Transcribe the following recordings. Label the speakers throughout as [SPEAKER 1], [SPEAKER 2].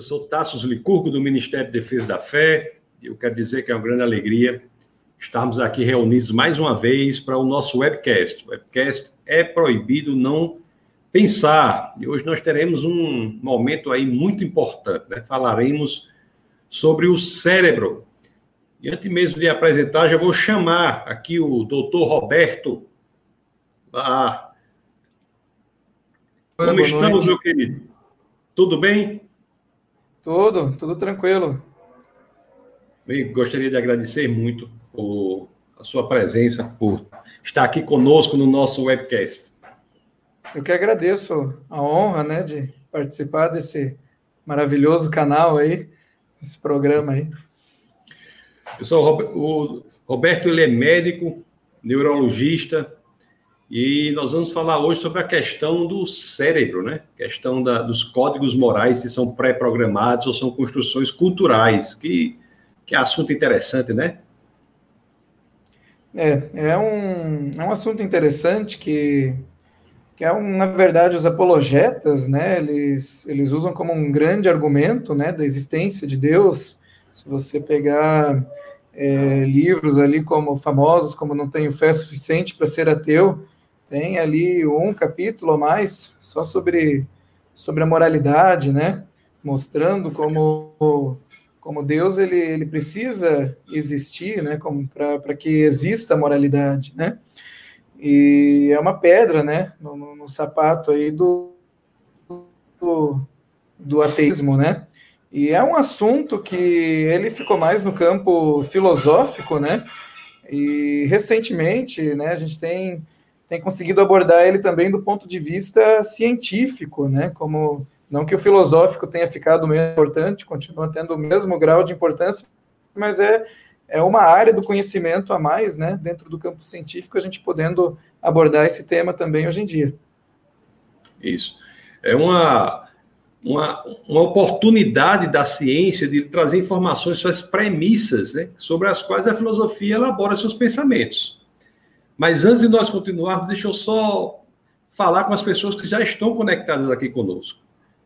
[SPEAKER 1] Eu sou Tassos Licurgo, do Ministério de Defesa da Fé, e eu quero dizer que é uma grande alegria estarmos aqui reunidos mais uma vez para o nosso webcast. O webcast é proibido não pensar, e hoje nós teremos um momento aí muito importante, né? Falaremos sobre o cérebro. E antes mesmo de apresentar, já vou chamar aqui o doutor Roberto. Ah, como estamos, meu querido? Tudo bem?
[SPEAKER 2] Tudo, tudo tranquilo.
[SPEAKER 1] Bem, gostaria de agradecer muito por a sua presença, por estar aqui conosco no nosso webcast.
[SPEAKER 2] Eu que agradeço a honra, né, de participar desse maravilhoso canal aí, esse programa aí.
[SPEAKER 1] Eu sou o Roberto, ele é médico, neurologista, e nós vamos falar hoje sobre a questão do cérebro, né? questão da, dos códigos morais, se são pré-programados ou são construções culturais, que, que assunto interessante, né?
[SPEAKER 2] É, é um, é um assunto interessante que, que é, um, na verdade, os apologetas, né, eles, eles usam como um grande argumento, né, da existência de Deus. Se você pegar é, livros ali como famosos, como Não Tenho Fé Suficiente para Ser Ateu, tem ali um capítulo ou mais só sobre, sobre a moralidade, né? Mostrando como, como Deus ele, ele precisa existir, né? Para que exista a moralidade, né? E é uma pedra, né? No, no, no sapato aí do, do, do ateísmo, né? E é um assunto que ele ficou mais no campo filosófico, né? E recentemente, né, a gente tem tem conseguido abordar ele também do ponto de vista científico, né? Como não que o filosófico tenha ficado menos importante, continua tendo o mesmo grau de importância, mas é, é uma área do conhecimento a mais, né? Dentro do campo científico, a gente podendo abordar esse tema também hoje em dia.
[SPEAKER 1] Isso. É uma, uma, uma oportunidade da ciência de trazer informações sobre as premissas né, sobre as quais a filosofia elabora seus pensamentos. Mas antes de nós continuarmos, deixa eu só falar com as pessoas que já estão conectadas aqui conosco.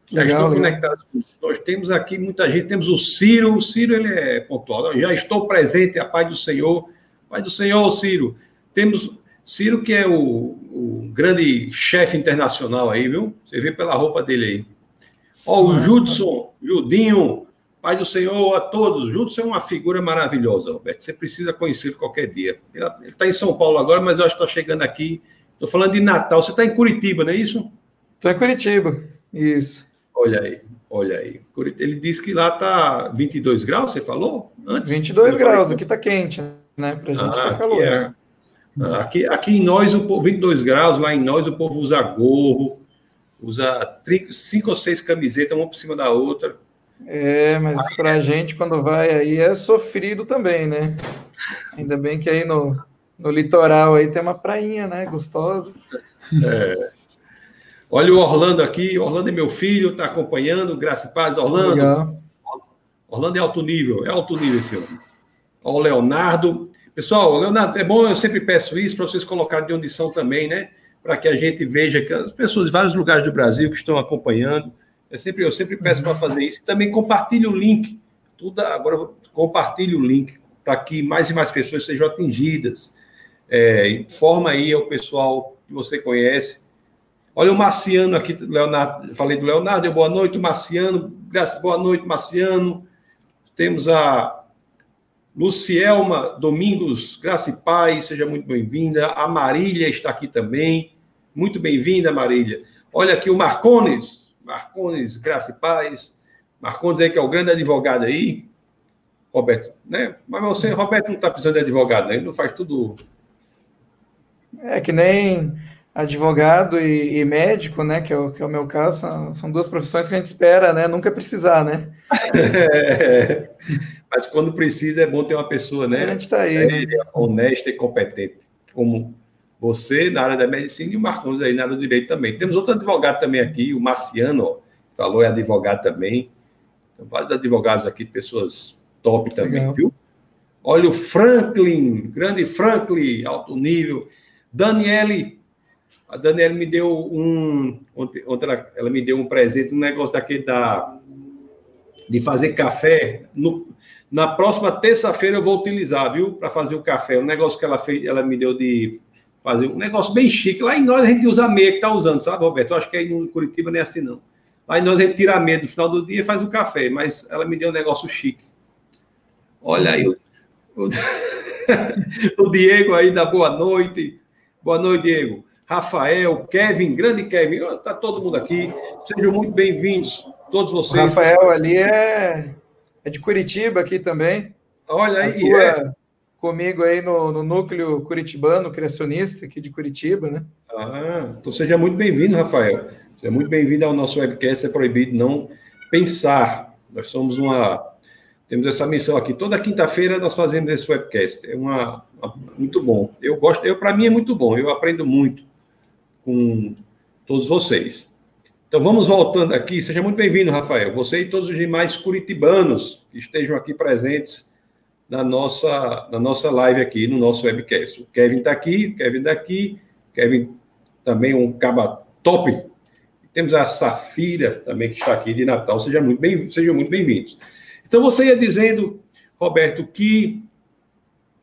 [SPEAKER 1] Já legal, estão legal. conectadas. Nós temos aqui muita gente, temos o Ciro, o Ciro ele é pontual. Já estou presente, a paz do Senhor. Pai do Senhor, Ciro. Temos Ciro, que é o, o grande chefe internacional aí, viu? Você vê pela roupa dele aí. Ó, o Judson, Judinho, Pai do Senhor a todos. Juntos é uma figura maravilhosa, Roberto. Você precisa conhecê-lo qualquer dia. Ele está em São Paulo agora, mas eu acho que está chegando aqui. Estou falando de Natal. Você está em Curitiba, não é isso?
[SPEAKER 2] Estou em Curitiba, isso.
[SPEAKER 1] Olha aí, olha aí. Ele disse que lá está 22 graus, você falou?
[SPEAKER 2] Antes? 22 graus, aqui está quente, né? Para a gente está ah, calor. É...
[SPEAKER 1] Ah, aqui, aqui em nós, o 22 graus, lá em nós, o povo usa gorro, usa cinco ou seis camisetas, uma por cima da outra.
[SPEAKER 2] É, mas para a gente, quando vai aí, é sofrido também, né? Ainda bem que aí no, no litoral aí tem uma prainha, né? Gostosa. É.
[SPEAKER 1] Olha o Orlando aqui. Orlando é meu filho, está acompanhando. Graça e paz, Orlando. Legal. Orlando é alto nível, é alto nível esse homem. Ó, o Leonardo. Pessoal, Leonardo, é bom, eu sempre peço isso para vocês colocarem de onde são também, né? Para que a gente veja que as pessoas de vários lugares do Brasil que estão acompanhando eu sempre, eu sempre peço para fazer isso. E também compartilhe o link. Tudo, agora compartilhe o link para que mais e mais pessoas sejam atingidas. É, informa aí ao pessoal que você conhece. Olha o Marciano aqui, Leonardo, falei do Leonardo, boa noite, Marciano, graças, boa noite, Marciano. Temos a Lucielma Domingos, graça e paz, seja muito bem-vinda. A Marília está aqui também, muito bem-vinda, Marília. Olha aqui o Marcones, Marcones, Graça e Paz. Marcones aí, que é o grande advogado aí. Roberto, né? Mas você, Roberto, não está precisando de advogado, né? Ele não faz tudo.
[SPEAKER 2] É que nem advogado e, e médico, né? Que é, o, que é o meu caso, são, são, duas profissões que a gente espera, né? Nunca precisar, né?
[SPEAKER 1] é, mas quando precisa é bom ter uma pessoa, né?
[SPEAKER 2] A gente está aí.
[SPEAKER 1] Honesta e competente, como você na área da medicina e o Marcos aí na área do direito também. Temos outro advogado também aqui, o Marciano, ó, falou, é advogado também. Então, vários advogados aqui, pessoas top também, Legal. viu? Olha o Franklin, grande Franklin, alto nível. Daniele, a Daniele me deu um. Ontem, ela, ela me deu um presente, um negócio daquele da. de fazer café. No, na próxima terça-feira eu vou utilizar, viu? Para fazer o café. Um negócio que ela fez, ela me deu de fazer um negócio bem chique. Lá em nós a gente usa meia que tá usando, sabe, Roberto? Eu acho que aí no Curitiba não é assim, não. Lá em nós a gente tira a meia no final do dia e faz o café, mas ela me deu um negócio chique. Olha aí. O, o, o Diego aí da boa noite. Boa noite, Diego. Rafael, Kevin, grande Kevin, está todo mundo aqui. Sejam muito bem-vindos, todos vocês.
[SPEAKER 2] O Rafael ali é, é de Curitiba aqui também.
[SPEAKER 1] Olha aí, é.
[SPEAKER 2] Comigo aí no, no, núcleo curitibano, criacionista aqui de Curitiba, né?
[SPEAKER 1] Ah, então seja muito bem-vindo, Rafael. Seja muito bem-vindo ao nosso webcast. É proibido não pensar. Nós somos uma temos essa missão aqui. Toda quinta-feira nós fazemos esse webcast. É uma, uma muito bom. Eu gosto, eu para mim é muito bom. Eu aprendo muito com todos vocês. Então vamos voltando aqui. Seja muito bem-vindo, Rafael. Você e todos os demais curitibanos que estejam aqui presentes na nossa, na nossa live aqui, no nosso webcast. O Kevin está aqui, o Kevin daqui, Kevin também um caba top. Temos a Safira também que está aqui de Natal. Seja muito bem, sejam muito bem-vindos. Então você ia dizendo, Roberto, que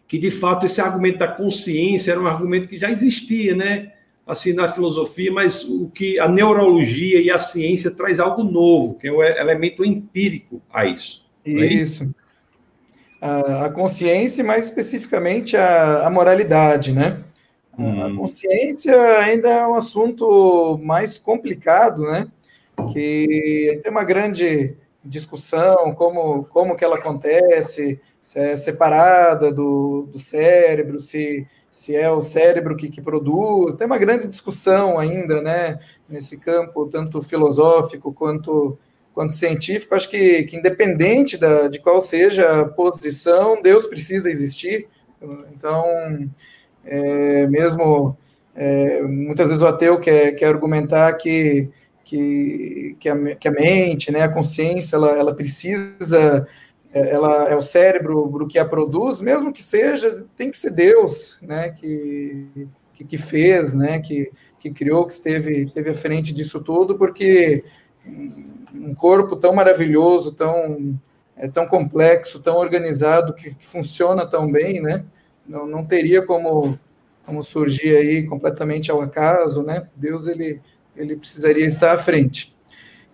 [SPEAKER 1] que de fato esse argumento da consciência era um argumento que já existia, né? assim na filosofia, mas o que a neurologia e a ciência traz algo novo, que é o elemento empírico a isso.
[SPEAKER 2] É isso. A, a, consciência, mais especificamente a, a moralidade, né? Hum. A consciência ainda é um assunto mais complicado, né? Que tem uma grande discussão, como, como que ela acontece, se é separada do, do cérebro, se se é o cérebro que, que produz. Tem uma grande discussão ainda, né, nesse campo, tanto filosófico quanto, quanto científico. Acho que, que independente da, de qual seja a posição, Deus precisa existir. Então, é, mesmo é, muitas vezes o ateu quer, quer argumentar que, que, que, a, que a mente, né, a consciência, ela, ela precisa é, ela é o cérebro que a produz, mesmo que seja, tem que ser Deus, né, que, que, que, fez, né, que, que criou, que esteve, esteve à frente disso tudo, porque um corpo tão maravilhoso, tão, é, tão complexo, tão organizado, que, que funciona tão bem, né, não, não teria como, como surgir aí completamente ao acaso, né, Deus, ele, ele precisaria estar à frente.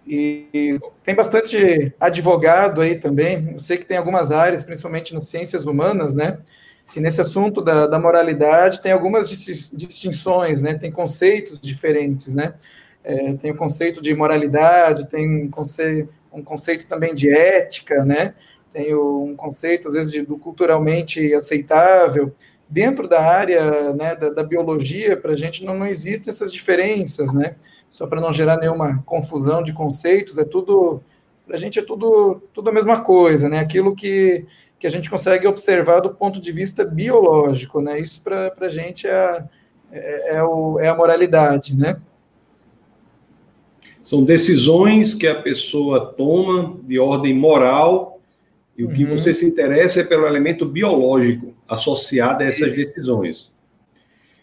[SPEAKER 2] E tem bastante advogado aí também. Eu sei que tem algumas áreas, principalmente nas ciências humanas, né? Que nesse assunto da, da moralidade tem algumas distinções, né? Tem conceitos diferentes, né? É, tem o conceito de moralidade, tem um conceito, um conceito também de ética, né? Tem um conceito, às vezes, de, do culturalmente aceitável. Dentro da área né, da, da biologia, para a gente não, não existem essas diferenças, né? só para não gerar nenhuma confusão de conceitos, é tudo, para a gente é tudo, tudo a mesma coisa, né? Aquilo que, que a gente consegue observar do ponto de vista biológico, né? Isso para a gente é, é, é, o, é a moralidade, né?
[SPEAKER 1] São decisões que a pessoa toma de ordem moral e o que uhum. você se interessa é pelo elemento biológico associado a essas decisões.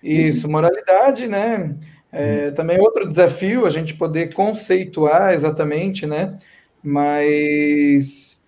[SPEAKER 2] Isso, moralidade, né? É, também outro desafio a gente poder conceituar exatamente, né? Mas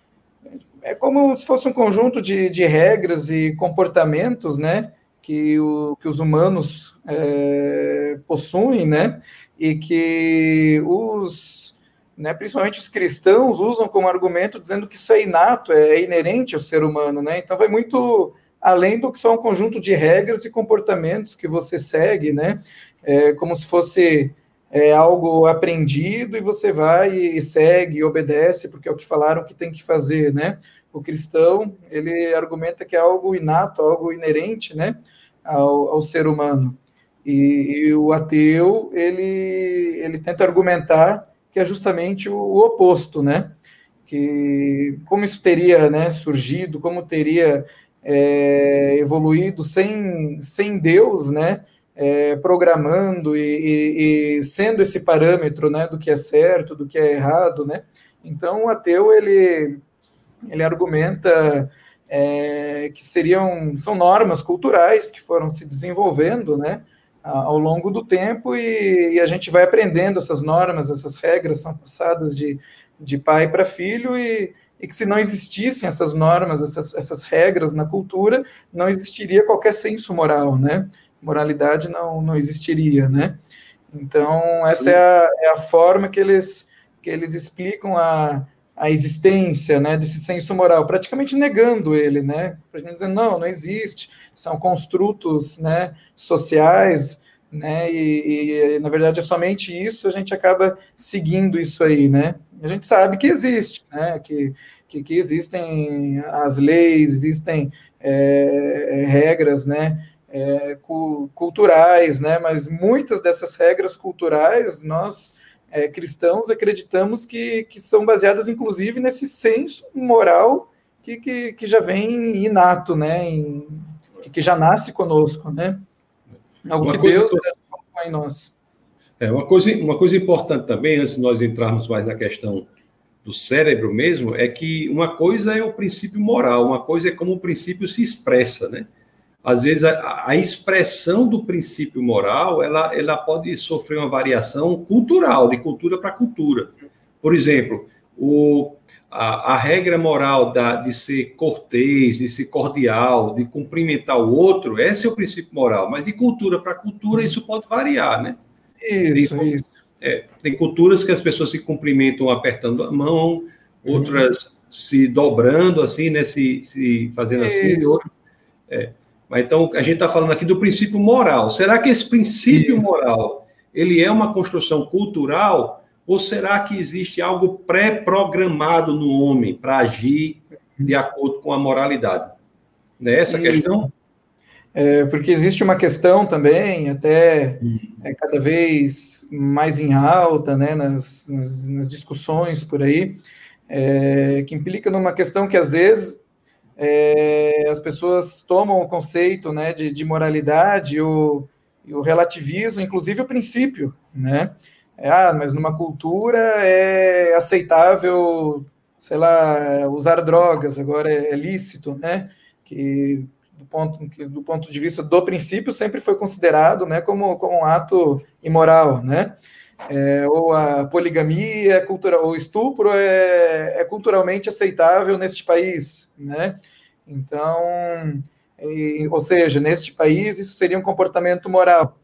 [SPEAKER 2] é como se fosse um conjunto de, de regras e comportamentos, né? Que, o, que os humanos é, possuem, né? E que os, né, principalmente os cristãos, usam como argumento dizendo que isso é inato, é inerente ao ser humano, né? Então vai muito além do que só um conjunto de regras e comportamentos que você segue, né? é, como se fosse é, algo aprendido e você vai e segue e obedece, porque é o que falaram que tem que fazer, né? O cristão, ele argumenta que é algo inato, algo inerente, né, ao, ao ser humano. E, e, o ateu, ele, ele tenta argumentar que é justamente o, o oposto, né? Que como isso teria né, surgido, como teria é, evoluído sem, sem Deus, né? é, programando e, e, e, sendo esse parâmetro né, do que é certo, do que é errado, né? Então o ateu ele ele argumenta é, que seriam são normas culturais que foram se desenvolvendo, né? Ao longo do tempo e, e, a gente vai aprendendo essas normas, essas regras são passadas de, de pai para filho e, e, que se não existissem essas normas, essas, essas regras na cultura, não existiria qualquer senso moral, né? Moralidade não, não existiria, né? Então, essa é a, é a forma que eles, que eles explicam a, a existência né, desse senso moral, praticamente negando ele, né? Praticamente dizendo, não, não existe, são construtos né, sociais, né? E, e, na verdade é somente isso, a gente acaba seguindo isso aí, né? A gente sabe que existe, né? Que, que, que existem as leis, existem é, regras, né? É, culturais, né? Mas muitas dessas regras culturais nós é, cristãos acreditamos que, que são baseadas, inclusive, nesse senso moral que, que, que já vem inato, né? Em, que já nasce conosco, né? Algo uma que Deus é em nós.
[SPEAKER 1] É, uma coisa, uma coisa importante também, antes de nós entrarmos mais na questão do cérebro mesmo, é que uma coisa é o princípio moral, uma coisa é como o princípio se expressa, né? às vezes a, a, expressão do princípio moral ela, ela pode sofrer uma variação cultural, de cultura para cultura. Por exemplo, o, a, a, regra moral da, de ser cortês, de ser cordial, de cumprimentar o outro, esse é o princípio moral, mas de cultura para cultura isso pode variar, né?
[SPEAKER 2] Isso,
[SPEAKER 1] tem,
[SPEAKER 2] isso.
[SPEAKER 1] É, tem culturas que as pessoas se cumprimentam apertando a mão, outras uhum. se dobrando assim, né? Se, se fazendo assim, isso. assim, outro, é. Mas então a gente está falando aqui do princípio moral. Será que esse princípio Isso. moral ele é uma construção cultural ou será que existe algo pré-programado no homem para agir de acordo com a moralidade? Nessa é questão?
[SPEAKER 2] É, porque existe uma questão também, até é, cada vez mais em alta, né, nas, nas, nas discussões por aí, é, que implica numa questão que às vezes é, as pessoas tomam o conceito né, de, de moralidade o, e o relativismo, inclusive o princípio, né? É, ah, mas numa cultura é aceitável, sei lá, usar drogas, agora é, lícito, né? Que do ponto, que, do ponto de vista do princípio sempre foi considerado né, como, como um ato imoral, né? É, ou a poligamia é cultural, ou estupro é, é culturalmente aceitável neste país, né? Então, e, ou seja, neste país isso seria um comportamento moral.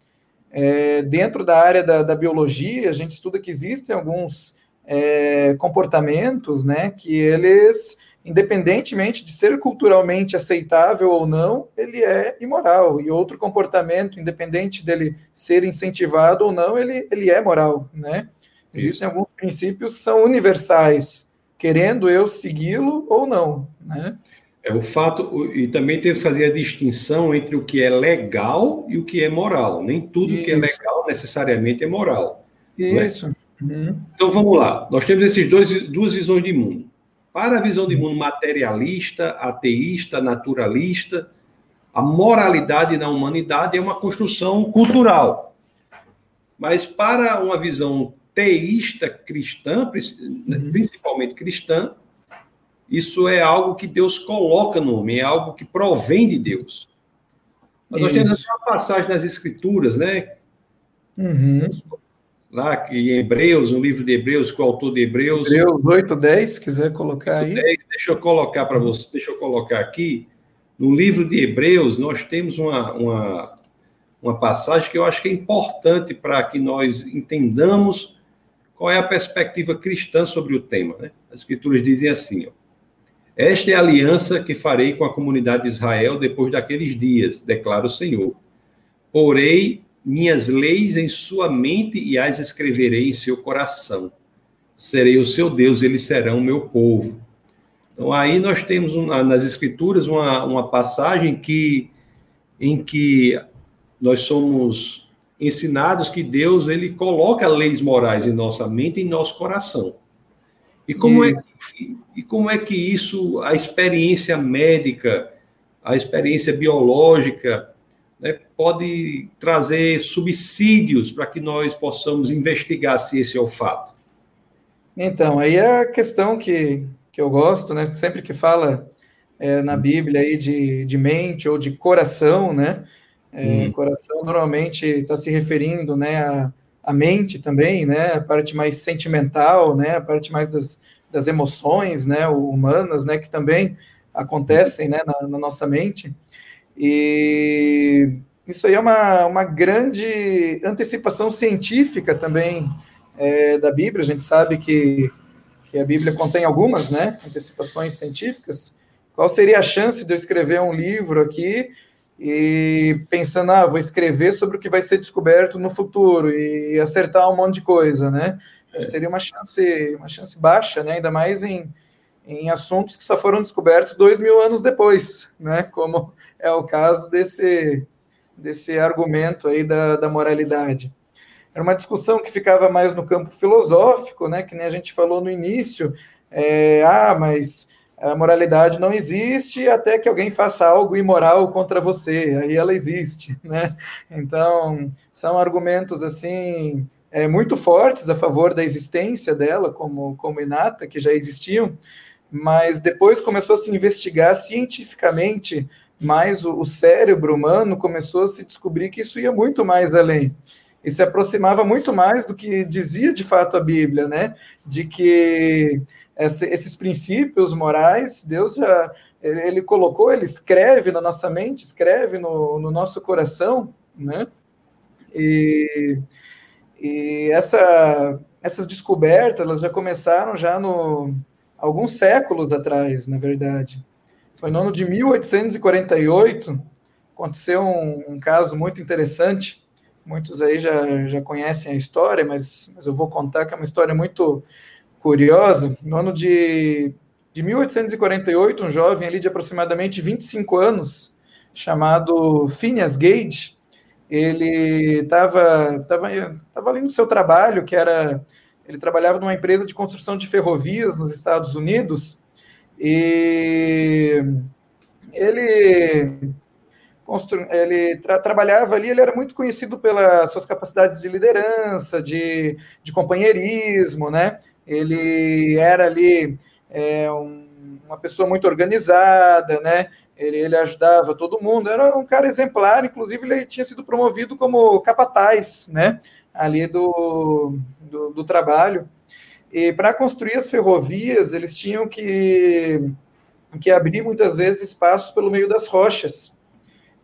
[SPEAKER 2] É, dentro da área da, da, biologia, a gente estuda que existem alguns é, comportamentos, né, que eles independentemente de ser culturalmente aceitável ou não, ele é imoral. E outro comportamento, independente dele ser incentivado ou não, ele, ele é moral, né? Existem alguns princípios que são universais, querendo eu segui-lo ou não, né?
[SPEAKER 1] É o fato, e também tem que fazer a distinção entre o que é legal e o que é moral. Nem tudo Isso. que é legal necessariamente é moral.
[SPEAKER 2] É? Isso.
[SPEAKER 1] É? Uhum. Então vamos lá. Nós temos esses dois duas visões de mundo. Para a visão de mundo materialista, ateísta, naturalista, a moralidade na humanidade é uma construção cultural. Mas para uma visão teísta cristã, uhum. principalmente cristã, isso é algo que Deus coloca no homem, é algo que provém de Deus. Mas nós temos uma passagem nas Escrituras, né?
[SPEAKER 2] Uhum
[SPEAKER 1] lá em Hebreus, no livro de Hebreus, que o autor de Hebreus.
[SPEAKER 2] Hebreus 8, 10, quiser colocar aí. 10,
[SPEAKER 1] deixa eu colocar para você, deixa eu colocar aqui. No livro de Hebreus, nós temos uma, uma, uma passagem que eu acho que é importante para que nós entendamos qual é a perspectiva cristã sobre o tema. Né? As escrituras dizem assim: ó, Esta é a aliança que farei com a comunidade de Israel depois daqueles dias, declara o Senhor. Porei minhas leis em sua mente e as escreverei em seu coração. Serei o seu Deus, eles serão o meu povo. Então, aí nós temos nas Escrituras uma, uma passagem que, em que nós somos ensinados que Deus ele coloca leis morais em nossa mente e em nosso coração. E como, é, e como é que isso, a experiência médica, a experiência biológica, né, pode trazer subsídios para que nós possamos investigar se esse é o fato?
[SPEAKER 2] Então, aí é a questão que, que eu gosto, né? Sempre que fala é, na Bíblia aí de, de mente ou de coração, né? É, hum. Coração normalmente está se referindo, né, a, a mente também, né, a parte mais sentimental, né, a parte mais das, das emoções, né, humanas, né, que também acontecem, né, na, na nossa mente. E isso aí é uma, uma grande antecipação científica também é, da Bíblia. A gente sabe que, que a Bíblia contém algumas, né, antecipações científicas. Qual seria a chance de eu escrever um livro aqui e pensando, ah, vou escrever sobre o que vai ser descoberto no futuro e acertar um monte de coisa, né? É. Seria uma chance, uma chance baixa, né? Ainda mais em, em assuntos que só foram descobertos dois mil anos depois, né? Como é o caso desse, desse argumento aí da, da moralidade. Era uma discussão que ficava mais no campo filosófico, né? Que nem a gente falou no início. É, ah, mas a moralidade não existe até que alguém faça algo imoral contra você, aí ela existe, né? Então, são argumentos, assim, é, muito fortes a favor da existência dela como, como inata, que já existiam, mas depois começou a se investigar cientificamente mais o, o cérebro humano, começou a se descobrir que isso ia muito mais além, e se aproximava muito mais do que dizia de fato a Bíblia, né? De que esses princípios morais, Deus já ele, colocou, ele escreve na nossa mente, escreve no, no nosso coração, né? E, e essa, essas descobertas, elas já começaram já no alguns séculos atrás, na verdade. Foi no ano de 1848, aconteceu um, um caso muito interessante. Muitos aí já, já conhecem a história, mas, mas eu vou contar que é uma história muito curiosa. No ano de, de 1848, um jovem ali de aproximadamente 25 anos, chamado Phineas Gage, ele estava tava, tava ali no seu trabalho, que era. Ele trabalhava numa empresa de construção de ferrovias nos Estados Unidos, e ele ele tra trabalhava ali, ele era muito conhecido pelas suas capacidades de liderança, de, de companheirismo, né? Ele era ali é, um, uma pessoa muito organizada, né? Ele, ele, ajudava todo mundo, era um cara exemplar, inclusive ele tinha sido promovido como capataz, né? Ali do, do, do trabalho. E para construir as ferrovias, eles tinham que, que abrir muitas vezes espaços pelo meio das rochas.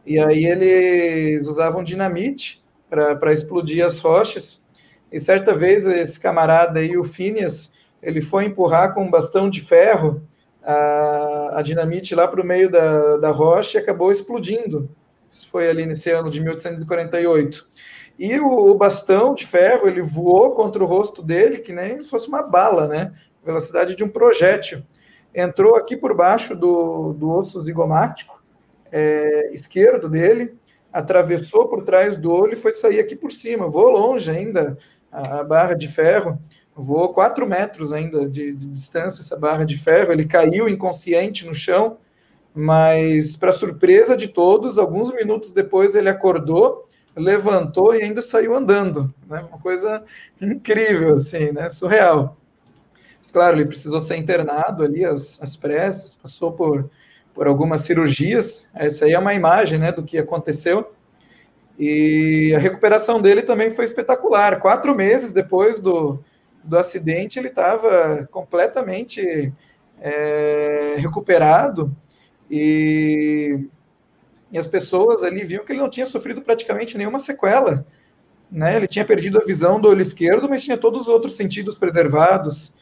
[SPEAKER 2] E aí eles usavam dinamite para explodir as rochas. E certa vez esse camarada aí, o Phineas, ele foi empurrar com um bastão de ferro a, a dinamite lá para o meio da, da rocha e acabou explodindo. Isso foi ali nesse ano de 1848. E o, o, bastão de ferro, ele voou contra o rosto dele, que nem se fosse uma bala, né? Velocidade de um projétil. Entrou aqui por baixo do, do osso zigomático é, esquerdo dele, atravessou por trás do olho e foi sair aqui por cima. Voou longe ainda, a, barra de ferro, voou quatro metros ainda de, de, distância essa barra de ferro, ele caiu inconsciente no chão, mas para surpresa de todos, alguns minutos depois ele acordou, levantou e ainda saiu andando, né? Uma coisa incrível assim, né? Surreal. Mas, claro, ele precisou ser internado ali às, às pressas, passou por por algumas cirurgias. Essa aí é uma imagem, né, do que aconteceu. E a recuperação dele também foi espetacular. Quatro meses depois do, do acidente, ele estava completamente é, recuperado e, e, as pessoas ali viam que ele não tinha sofrido praticamente nenhuma sequela. Né? Ele tinha perdido a visão do olho esquerdo, mas tinha todos os outros sentidos preservados.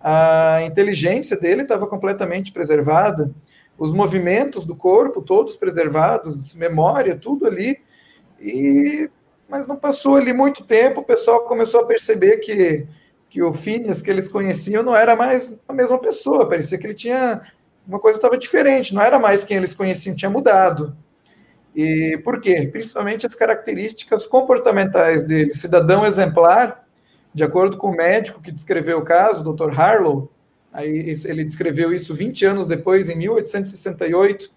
[SPEAKER 2] A inteligência dele estava completamente preservada. Os movimentos do corpo, todos preservados, memória, tudo ali e, mas não passou ali muito tempo, o pessoal começou a perceber que, que o Phineas que eles conheciam não era mais a mesma pessoa, parecia que ele tinha uma coisa estava diferente, não era mais quem eles conheciam, tinha mudado. E por quê? Principalmente as características comportamentais dele. Cidadão exemplar, de acordo com o médico que descreveu o caso, o Dr. Harlow, aí ele descreveu isso 20 anos depois, em 1868,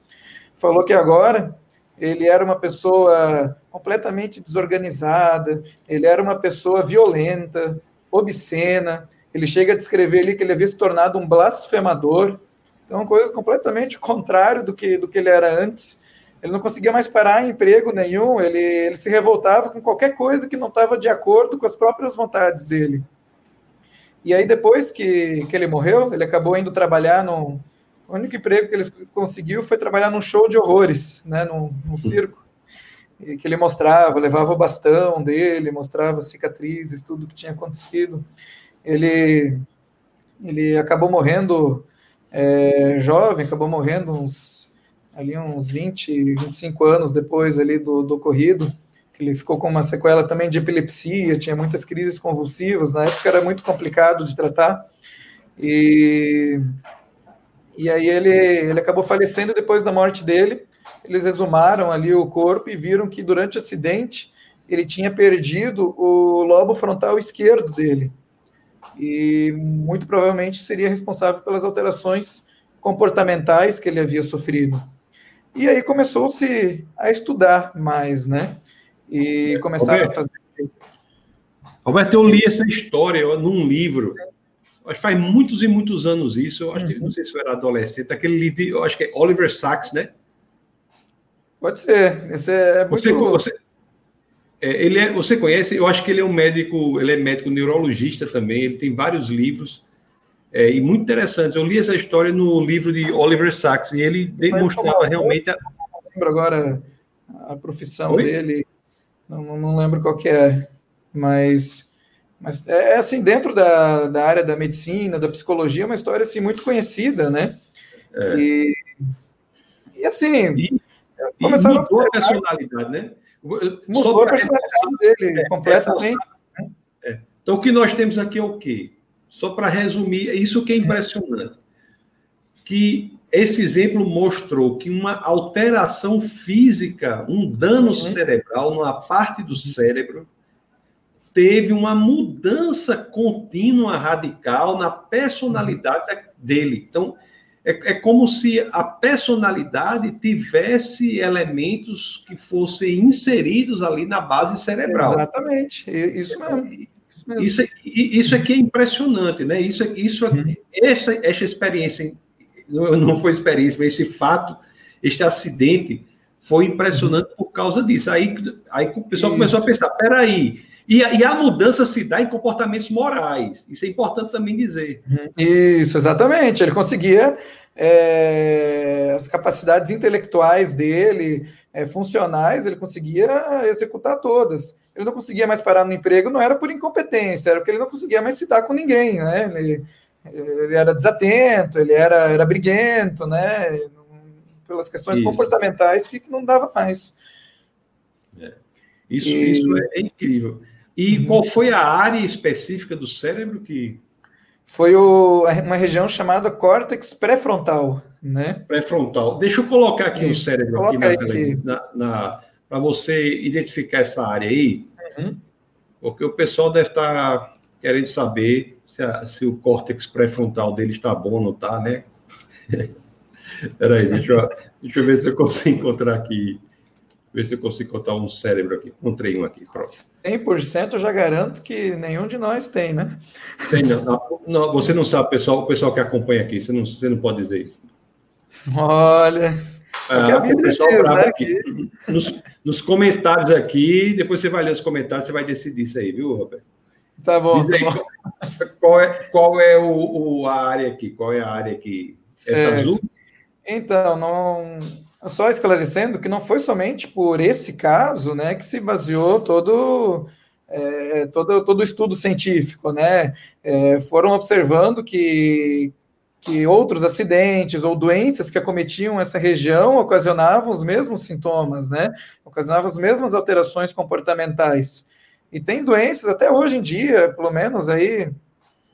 [SPEAKER 2] falou que agora ele era uma pessoa completamente desorganizada, ele era uma pessoa violenta, obscena, ele chega a descrever ali que ele havia se tornado um blasfemador, então coisas completamente contrário do que, do que ele era antes, ele não conseguia mais parar em emprego nenhum, ele, ele se revoltava com qualquer coisa que não estava de acordo com as próprias vontades dele. E aí, depois que, que ele morreu, ele acabou indo trabalhar no. O único emprego que ele conseguiu foi trabalhar num show de horrores, né, num, num circo. Que ele mostrava, levava o bastão dele, mostrava cicatrizes, tudo que tinha acontecido. Ele, ele acabou morrendo é, jovem, acabou morrendo uns ali uns 20, 25 anos depois ali do, do ocorrido, que ele ficou com uma sequela também de epilepsia, tinha muitas crises convulsivas, na época era muito complicado de tratar, e, e aí ele, ele acabou falecendo depois da morte dele, eles exumaram ali o corpo e viram que durante o acidente ele tinha perdido o lobo frontal esquerdo dele, e muito provavelmente seria responsável pelas alterações comportamentais que ele havia sofrido. E aí começou-se a estudar mais, né? E começaram Roberto, a fazer.
[SPEAKER 1] Roberto, eu li essa história num livro. Acho que faz muitos e muitos anos isso. Eu acho uhum. que não sei se eu era adolescente. Aquele livro, eu acho que é Oliver Sacks, né?
[SPEAKER 2] Pode ser. Esse é muito...
[SPEAKER 1] Você, você, é, ele é, você conhece? Eu acho que ele é um médico. Ele é médico neurologista também. Ele tem vários livros. É, e muito interessantes. Eu li essa história no livro de Oliver Sacks e ele demonstrava realmente. A...
[SPEAKER 2] Não lembro agora a profissão Oi? dele, não, não lembro qual que é, mas, mas é, é assim, dentro da, da área da medicina, da psicologia, é uma história assim, muito conhecida, né? É. E, e assim.
[SPEAKER 1] E, começaram e mudou a personalidade, né?
[SPEAKER 2] Mudou a personalidade dele é, completamente.
[SPEAKER 1] É, então, o que nós temos aqui é o quê? Só para resumir, é isso que é impressionante. Que esse exemplo mostrou que uma alteração física, um dano uhum. cerebral numa parte do cérebro, teve uma mudança contínua, radical na personalidade dele. Então, é, é, como se a personalidade tivesse elementos que fossem inseridos ali na base cerebral.
[SPEAKER 2] Exatamente, isso mesmo.
[SPEAKER 1] Isso, é, isso aqui é impressionante, né? Isso, isso uhum. essa, essa experiência, não foi experiência, mas esse fato, este acidente, foi impressionante uhum. por causa disso. Aí, aí o pessoal isso. começou a pensar: peraí, e a, e a mudança se dá em comportamentos morais. Isso é importante também dizer.
[SPEAKER 2] Isso, exatamente. Ele conseguia é, as capacidades intelectuais dele, é, funcionais, ele conseguia executar todas. Ele não conseguia mais parar no emprego, não era por incompetência, era porque ele não conseguia mais se dar com ninguém, né? Ele, ele era desatento, ele era, era briguento, né? Pelas questões isso. comportamentais que, que, não dava mais.
[SPEAKER 1] É. Isso, isso é, é incrível. E uhum. qual foi a área específica do cérebro que
[SPEAKER 2] foi o, uma região chamada córtex pré-frontal, né?
[SPEAKER 1] Pré-frontal. Deixa eu colocar aqui o cérebro aqui, na, aqui. na, na para você identificar essa área aí, uhum. porque o pessoal deve estar tá querendo saber se, a, se o córtex pré-frontal dele está bom ou não está, né? Peraí, deixa eu, deixa eu ver se eu consigo encontrar aqui ver se eu consigo contar um cérebro aqui. Encontrei um aqui, pronto.
[SPEAKER 2] 100% eu já garanto que nenhum de nós tem, né?
[SPEAKER 1] Tem, não. não você não sabe, pessoal, o pessoal que acompanha aqui, você não, você não pode dizer isso.
[SPEAKER 2] Olha.
[SPEAKER 1] Ah, diz, né, aqui, nos, nos, comentários aqui, depois você vai ler os comentários, você vai decidir isso aí, viu, Roberto?
[SPEAKER 2] Tá bom. Diz aí,
[SPEAKER 1] tá bom. Qual, é, qual é o, o, a área aqui? Qual é a área aqui? Essa azul?
[SPEAKER 2] Então, não, só esclarecendo que não foi somente por esse caso né, que se baseou todo, é, todo, todo o estudo científico. Né? É, foram observando que, que outros acidentes ou doenças que acometiam essa região ocasionavam os mesmos sintomas, né? ocasionavam as mesmas alterações comportamentais. E tem doenças até hoje em dia, pelo menos aí,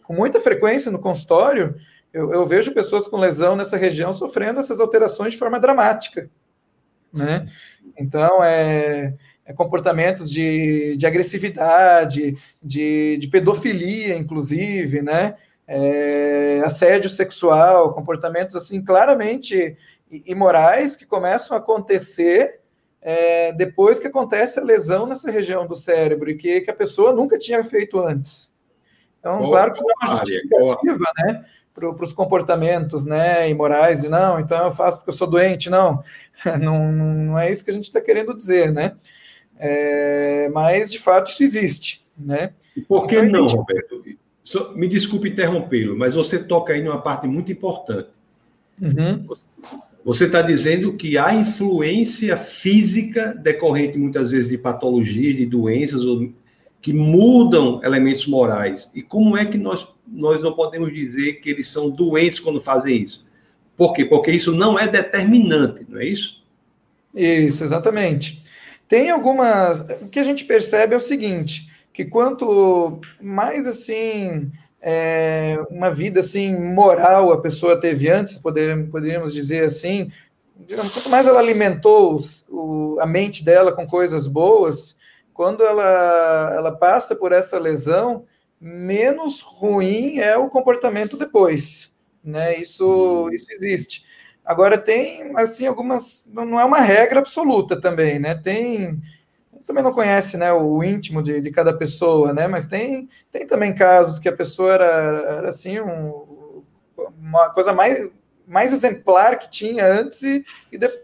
[SPEAKER 2] com muita frequência no consultório, eu, eu, vejo pessoas com lesão nessa região sofrendo essas alterações de forma dramática, né? Então, é, é comportamentos de, de agressividade, de, de, pedofilia, inclusive, né? É, assédio sexual, comportamentos assim claramente imorais que começam a acontecer é, depois que acontece a lesão nessa região do cérebro e que, que a pessoa nunca tinha feito antes. Então, claro que isso é uma justificativa, né? Para os comportamentos né, imorais, e não, então eu faço porque eu sou doente, não. Não, não é isso que a gente está querendo dizer, né? É, mas, de fato, isso existe, né?
[SPEAKER 1] E por que então, não, gente... Roberto? Me desculpe interrompê-lo, mas você toca aí numa parte muito importante. Uhum. Você está dizendo que há influência física decorrente muitas vezes de patologias, de doenças, que mudam elementos morais. E como é que nós, nós não podemos dizer que eles são doentes quando fazem isso? Por quê? Porque isso não é determinante, não é isso?
[SPEAKER 2] Isso, exatamente. Tem algumas. O que a gente percebe é o seguinte: que quanto mais assim é, uma vida assim moral a pessoa teve antes, poder, poderíamos dizer assim, quanto mais ela alimentou a mente dela com coisas boas, quando ela, ela passa por essa lesão, menos ruim é o comportamento depois, né? Isso, isso existe. Agora tem assim algumas, não é uma regra absoluta também, né? Tem também não conhece né, o íntimo de, de cada pessoa, né? Mas tem, tem também casos que a pessoa era, era assim, um, uma coisa mais, mais exemplar que tinha antes e, e depois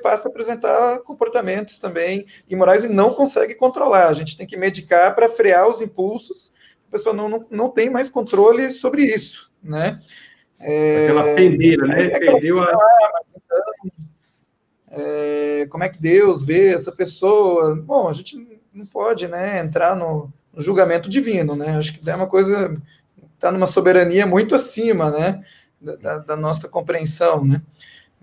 [SPEAKER 2] passa a apresentar comportamentos também imorais e não consegue controlar. A gente tem que medicar para frear os impulsos, a pessoa não, não, não tem mais controle sobre isso, né?
[SPEAKER 1] É, Aquela peneira, né? É, Perdeu a. Ah, então,
[SPEAKER 2] é, como é que Deus vê essa pessoa. Bom, a gente não pode né, entrar no, no julgamento divino, né? Acho que é uma coisa está numa soberania muito acima, né, da, da, nossa compreensão, né?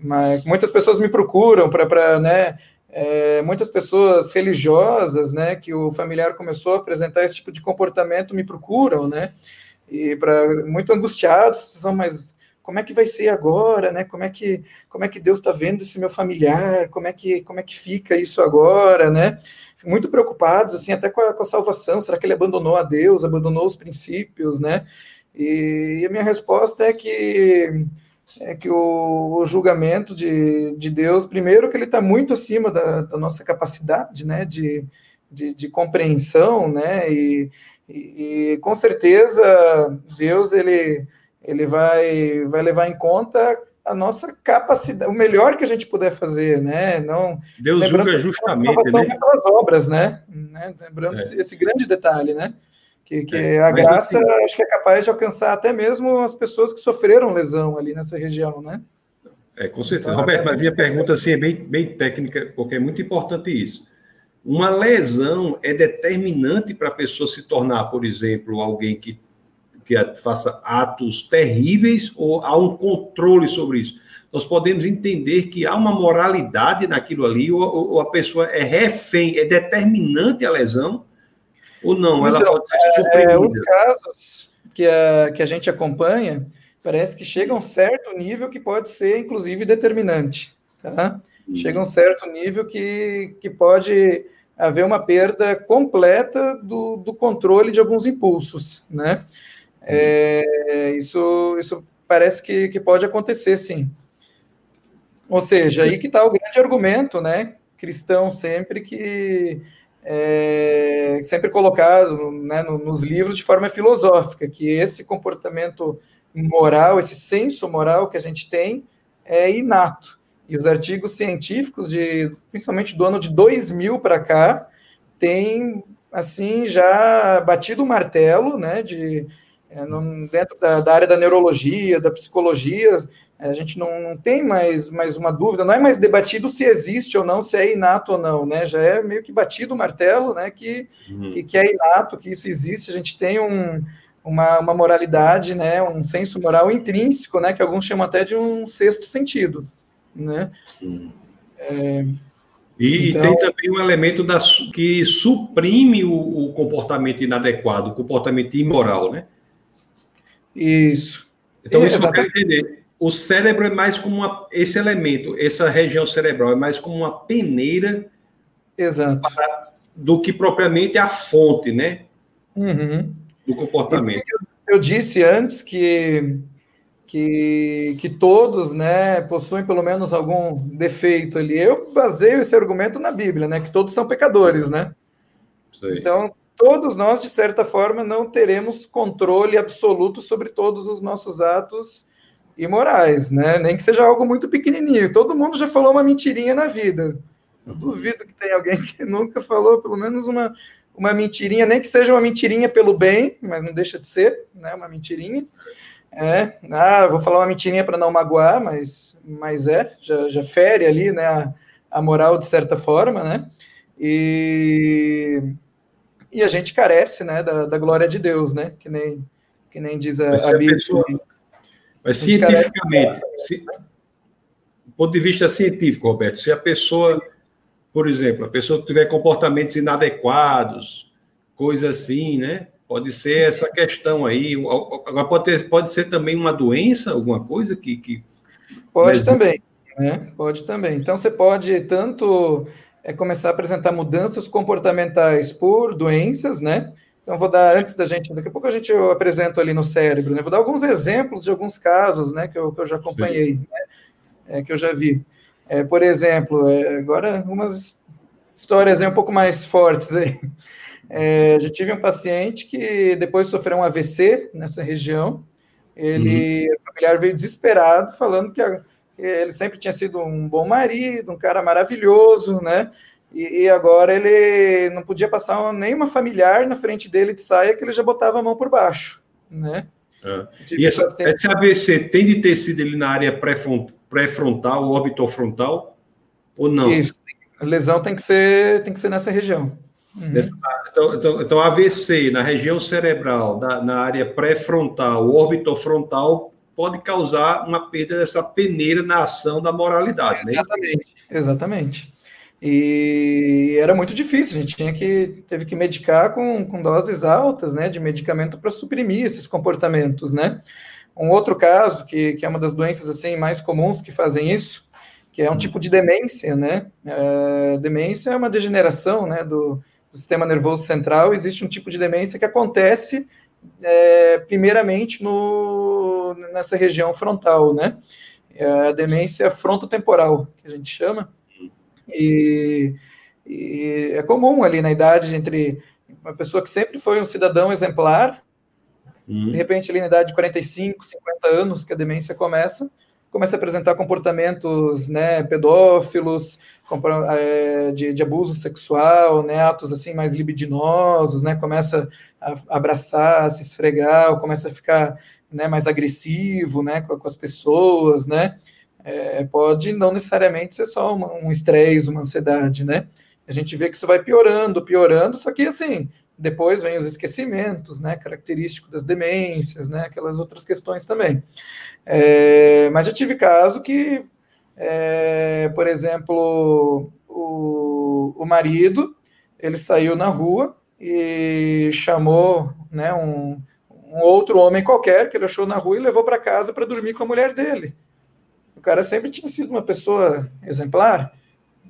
[SPEAKER 2] Mas muitas pessoas me procuram para, né, é, muitas pessoas religiosas, né, que o familiar começou a apresentar esse tipo de comportamento me procuram, né? E para muito angustiados, são mais como é que vai ser agora, né? Como é que como é que Deus está vendo esse meu familiar? Como é que como é que fica isso agora, né? Muito preocupados assim até com a, com a salvação. Será que ele abandonou a Deus? Abandonou os princípios, né? E, a minha resposta é que é que o, o julgamento de, de Deus, primeiro que ele está muito acima da, da, nossa capacidade, né? De, de, de compreensão, né? E, e, e com certeza Deus ele ele vai, vai levar em conta a nossa capacidade, o melhor que a gente puder fazer, né? Não,
[SPEAKER 1] Deus julga justamente, né?
[SPEAKER 2] Pelas obras, né? né? Lembrando é. esse, esse, grande detalhe, né? Que, que é. a graça assim, acho que é capaz de alcançar até mesmo as pessoas que sofreram lesão ali nessa região, né?
[SPEAKER 1] É, com certeza. Então, Roberto, mas minha pergunta assim, é bem, bem técnica, porque é muito importante isso. Uma lesão é determinante para a pessoa se tornar, por exemplo, alguém que que faça atos terríveis ou há um controle sobre isso? Nós podemos entender que há uma moralidade naquilo ali, ou, ou a pessoa é refém, é determinante a lesão, ou não? Ela então, pode ser é, suprimida. É,
[SPEAKER 2] os casos que a, que a gente acompanha, parece que chega a um certo nível que pode ser, inclusive, determinante. Tá? Uhum. Chega a um certo nível que, que pode haver uma perda completa do, do controle de alguns impulsos, né? É, isso, isso parece que, que pode acontecer, sim. Ou seja, aí que está o grande argumento, né, cristão sempre que é, sempre colocado né, nos livros de forma filosófica, que esse comportamento moral, esse senso moral que a gente tem é inato. E os artigos científicos, de, principalmente do ano de 2000 para cá, têm assim já batido o martelo, né, de é, dentro da, da, área da neurologia, da psicologia, a gente não, não, tem mais, mais uma dúvida, não é mais debatido se existe ou não, se é inato ou não, né? Já é meio que batido o martelo, né? Que, uhum. que, que, é inato, que isso existe, a gente tem um, uma, uma moralidade, né? Um senso moral intrínseco, né? Que alguns chamam até de um sexto sentido, né? Uhum.
[SPEAKER 1] É, e, então, tem também um elemento da, que suprime o, o comportamento inadequado, o comportamento imoral, né?
[SPEAKER 2] Isso.
[SPEAKER 1] Então, isso eu quero entender. O cérebro é mais como uma, esse elemento, essa região cerebral é mais como uma peneira
[SPEAKER 2] Exato.
[SPEAKER 1] Para, do que propriamente a fonte, né?
[SPEAKER 2] Uhum.
[SPEAKER 1] Do comportamento.
[SPEAKER 2] Eu, eu disse antes que, que, que todos né, possuem pelo menos algum defeito ali. Eu baseio esse argumento na Bíblia, né? Que todos são pecadores, né? Então, todos nós, de certa forma, não teremos controle absoluto sobre todos os nossos atos imorais, né? Nem que seja algo muito pequenininho. Todo mundo já falou uma mentirinha na vida. Eu duvido que tenha alguém que nunca falou pelo menos uma, uma mentirinha, nem que seja uma mentirinha pelo bem, mas não deixa de ser, né? Uma mentirinha. É, ah, vou falar uma mentirinha para não magoar, mas, mas é, já, já fere ali, né? A, a moral de certa forma, né? E, e a gente carece, né? Da, da glória de Deus, né? Que nem, que nem diz a, a Bíblia.
[SPEAKER 1] Mas cientificamente, se, do ponto de vista científico, Roberto, se a pessoa, por exemplo, a pessoa tiver comportamentos inadequados, coisa assim, né? Pode ser essa questão aí. Agora, pode, ter, pode ser também uma doença, alguma coisa que. que...
[SPEAKER 2] Pode Mas... também, né? Pode também. Então, você pode tanto é, começar a apresentar mudanças comportamentais por doenças, né? Então, vou dar, antes da gente, daqui a pouco a gente eu apresento ali no cérebro, né? Vou dar alguns exemplos de alguns casos, né, que eu, que eu já acompanhei, né? é, que eu já vi. É, por exemplo, é, agora umas histórias aí um pouco mais fortes aí. É, já tive um paciente que depois sofreu um AVC nessa região. Ele, uhum. o familiar veio desesperado, falando que, a, que ele sempre tinha sido um bom marido, um cara maravilhoso, né? E, e, agora ele não podia passar nenhuma familiar na frente dele de saia que ele já botava a mão por baixo, né?
[SPEAKER 1] É. E essa, esse AVC tem de ter sido ele na área pré-frontal, orbitofrontal, ou não? Isso.
[SPEAKER 2] A lesão tem que ser, tem que ser nessa região.
[SPEAKER 1] Uhum. Então, então, então, AVC na região cerebral, na, na área pré-frontal, orbitofrontal, pode causar uma perda dessa peneira na ação da moralidade,
[SPEAKER 2] né? Exatamente, exatamente. E era muito difícil, a gente tinha que teve que medicar com, com doses altas, né, de medicamento para suprimir esses comportamentos, né? Um outro caso que, que é uma das doenças assim mais comuns que fazem isso, que é um tipo de demência, né? É, demência é uma degeneração, né, do, do, sistema nervoso central. Existe um tipo de demência que acontece é, primeiramente no, nessa região frontal, né? É a demência frontotemporal, que a gente chama e, e, é comum ali na idade entre uma pessoa que sempre foi um cidadão exemplar, uhum. de repente ali na idade de 45, 50 anos que a demência começa, começa a apresentar comportamentos né, pedófilos, é, de, de, abuso sexual, né, atos assim mais libidinosos, né, começa a abraçar, a se esfregar, começa a ficar né, mais agressivo, né, com, com as pessoas, né, é, pode não necessariamente ser só uma, um estresse, uma ansiedade, né? A gente vê que isso vai piorando, piorando, só que assim, depois vem os esquecimentos, né, característico das demências, né, aquelas outras questões também. É, mas já tive caso que, é, por exemplo, o, o marido, ele saiu na rua e chamou, né, um, um outro homem qualquer que ele achou na rua e levou para casa para dormir com a mulher dele o cara sempre tinha sido uma pessoa exemplar,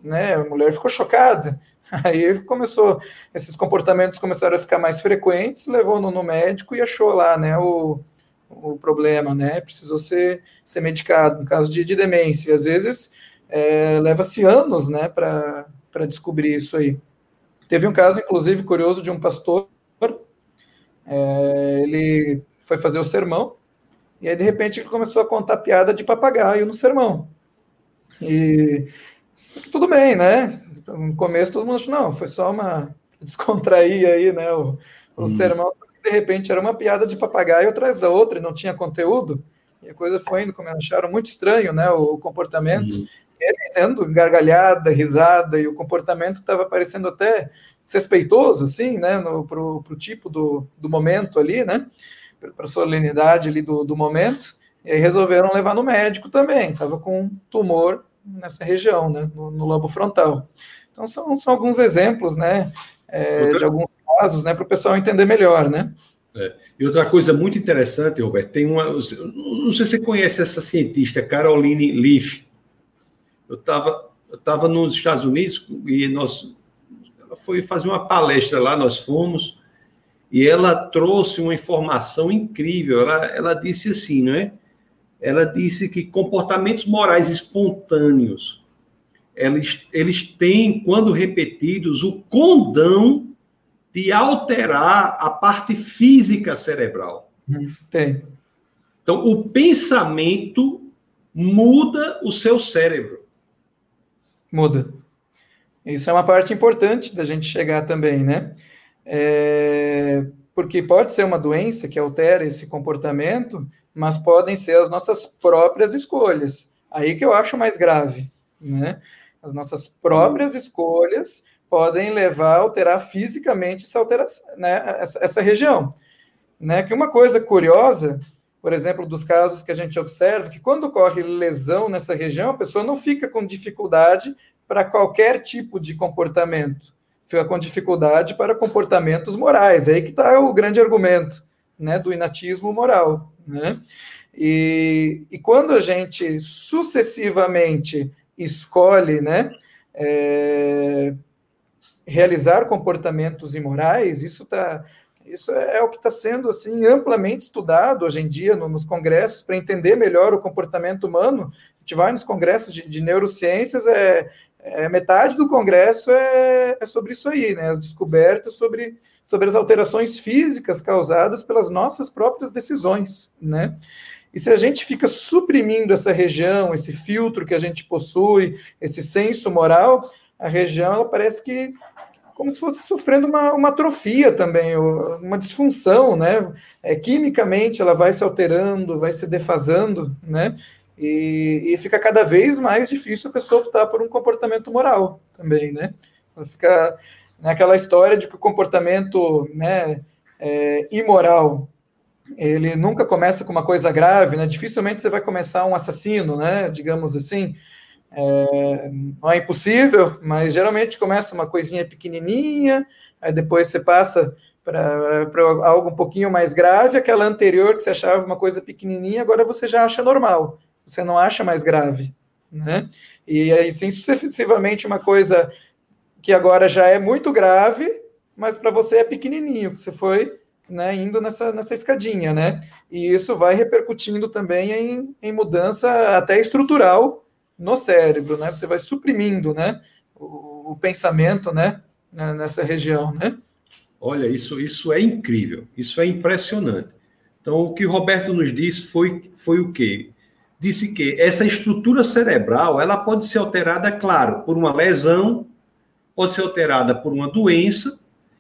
[SPEAKER 2] né? A mulher ficou chocada. Aí começou, esses comportamentos começaram a ficar mais frequentes, levou no, no médico e achou lá, né, o, o problema, né? Precisou ser, ser medicado, no caso de, de demência. Às vezes é, leva-se anos, né, para descobrir isso aí. Teve um caso, inclusive, curioso de um pastor. É, ele foi fazer o sermão e aí, de repente, ele começou a contar piada de papagaio no sermão. E tudo bem, né? No começo todo mundo achou, não, foi só uma descontrair aí, né? O, o hum. sermão, de repente era uma piada de papagaio atrás da outra e não tinha conteúdo. E a coisa foi indo, como acharam muito estranho, né? O, comportamento. Hum. Ele dando gargalhada, risada, e o comportamento estava parecendo até desrespeitoso, assim, né? No, pro, pro tipo do, do momento ali, né? Para a solenidade ali do, do momento, e aí resolveram levar no médico também, estava com tumor nessa região, né, no, no lobo frontal. Então são, são alguns exemplos, né, é, de alguns casos, né, para o pessoal entender melhor, né.
[SPEAKER 1] É. E outra coisa muito interessante, Roberto, tem uma, não sei se você conhece essa cientista, Caroline Leaf. Eu estava eu tava nos Estados Unidos e nós, ela foi fazer uma palestra lá, nós fomos, e ela trouxe uma informação incrível. Ela, ela disse assim, não é? Ela disse que comportamentos morais espontâneos, eles, eles têm, quando repetidos, o condão de alterar a parte física cerebral.
[SPEAKER 2] Tem.
[SPEAKER 1] Então, o pensamento muda o seu cérebro.
[SPEAKER 2] Muda. Isso é uma parte importante da gente chegar também, né? É... Porque pode ser uma doença que altera esse comportamento, mas podem ser as nossas próprias escolhas. Aí que eu acho mais grave, né? As nossas próprias escolhas podem levar a alterar fisicamente essa, alteração, né, essa, essa região. Né? Que uma coisa curiosa, por exemplo, dos casos que a gente observa, que quando ocorre lesão nessa região, a pessoa não fica com dificuldade para qualquer tipo de comportamento, fica com dificuldade para comportamentos morais. É aí que está o grande argumento né, do inatismo moral. Né? E, e quando a gente sucessivamente escolhe né, é, realizar comportamentos imorais, isso tá, isso é, é o que está sendo assim amplamente estudado hoje em dia no, nos congressos para entender melhor o comportamento humano. A gente vai nos congressos de, de neurociências, é, é, metade do congresso é, é, sobre isso aí, né? As descobertas sobre, sobre as alterações físicas causadas pelas nossas próprias decisões, né? E se a gente fica suprimindo essa região, esse filtro que a gente possui, esse senso moral, a região ela parece que como se fosse sofrendo uma, uma atrofia também, uma disfunção, né? É, quimicamente ela vai se alterando, vai se defasando, né? E, e, fica cada vez mais difícil a pessoa optar por um comportamento moral também, né? Fica naquela história de que o comportamento né, é, imoral ele nunca começa com uma coisa grave, né? Dificilmente você vai começar um assassino, né? Digamos assim. É, não é impossível, mas geralmente começa uma coisinha pequenininha, aí depois você passa para algo um pouquinho mais grave, aquela anterior que você achava uma coisa pequenininha, agora você já acha normal, você não acha mais grave, né? E aí sim, sucessivamente uma coisa que agora já é muito grave, mas para você é pequenininho, você foi né, indo nessa, nessa escadinha, né? E isso vai repercutindo também em, em mudança até estrutural no cérebro, né? Você vai suprimindo, né? O, o pensamento, né? Nessa região, né?
[SPEAKER 1] Olha, isso, isso é incrível, isso é impressionante. Então, o que o Roberto nos disse foi, foi o quê? Disse que essa estrutura cerebral, ela pode ser alterada, claro, por uma lesão, pode ser alterada por uma doença,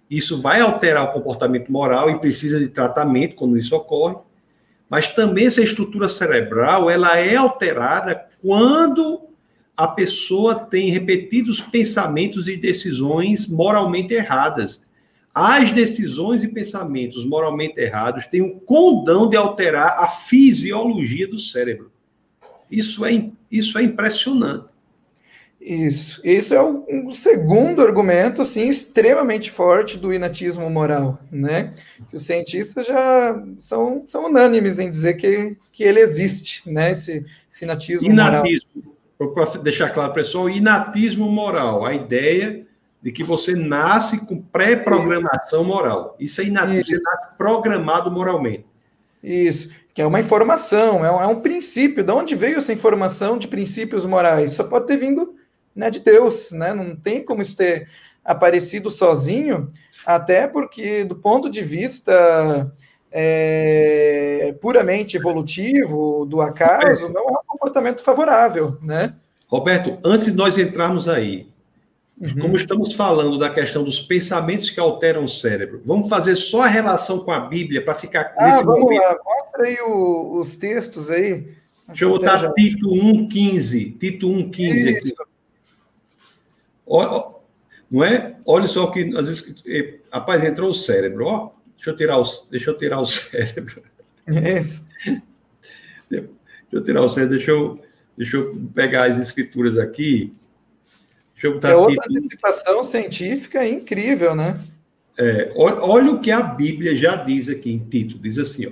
[SPEAKER 1] isso vai alterar o comportamento moral e precisa de tratamento quando isso ocorre, mas também essa estrutura cerebral, ela é alterada quando a pessoa tem repetidos pensamentos e decisões moralmente erradas. As decisões e pensamentos moralmente errados têm o condão de alterar a fisiologia do cérebro. Isso é, isso é impressionante.
[SPEAKER 2] Isso. Esse é o um segundo argumento, assim, extremamente forte do inatismo moral, né? Que os cientistas já são, são unânimes em dizer que, que ele existe, né? Esse, esse inatismo, inatismo moral.
[SPEAKER 1] Para deixar claro, pessoal, inatismo moral, a ideia de que você nasce com pré-programação moral. Isso é inatismo, Isso. você nasce programado moralmente.
[SPEAKER 2] Isso, que é uma informação, é um, é um princípio. De onde veio essa informação de princípios morais? Só pode ter vindo né, de Deus, né? Não tem como isso ter aparecido sozinho, até porque, do ponto de vista é, puramente evolutivo, do acaso, não é um comportamento favorável, né?
[SPEAKER 1] Roberto, antes de nós entrarmos aí, uhum. como estamos falando da questão dos pensamentos que alteram o cérebro, vamos fazer só a relação com a Bíblia para ficar
[SPEAKER 2] ah, nesse vamos momento. Lá, mostra aí o, os textos aí.
[SPEAKER 1] Deixa eu botar já... Tito 1,15. Tito 1,15 aqui. Olha, não é? Olha só que às vezes, rapaz, entrou o cérebro, ó. Deixa eu tirar o, deixa eu tirar o cérebro.
[SPEAKER 2] Isso.
[SPEAKER 1] Deixa eu tirar o cérebro, deixa eu, deixa eu pegar as escrituras aqui.
[SPEAKER 2] Eu botar é outra aqui. antecipação científica incrível, né?
[SPEAKER 1] É, olha, olha, o que a Bíblia já diz aqui em Tito, diz assim, ó,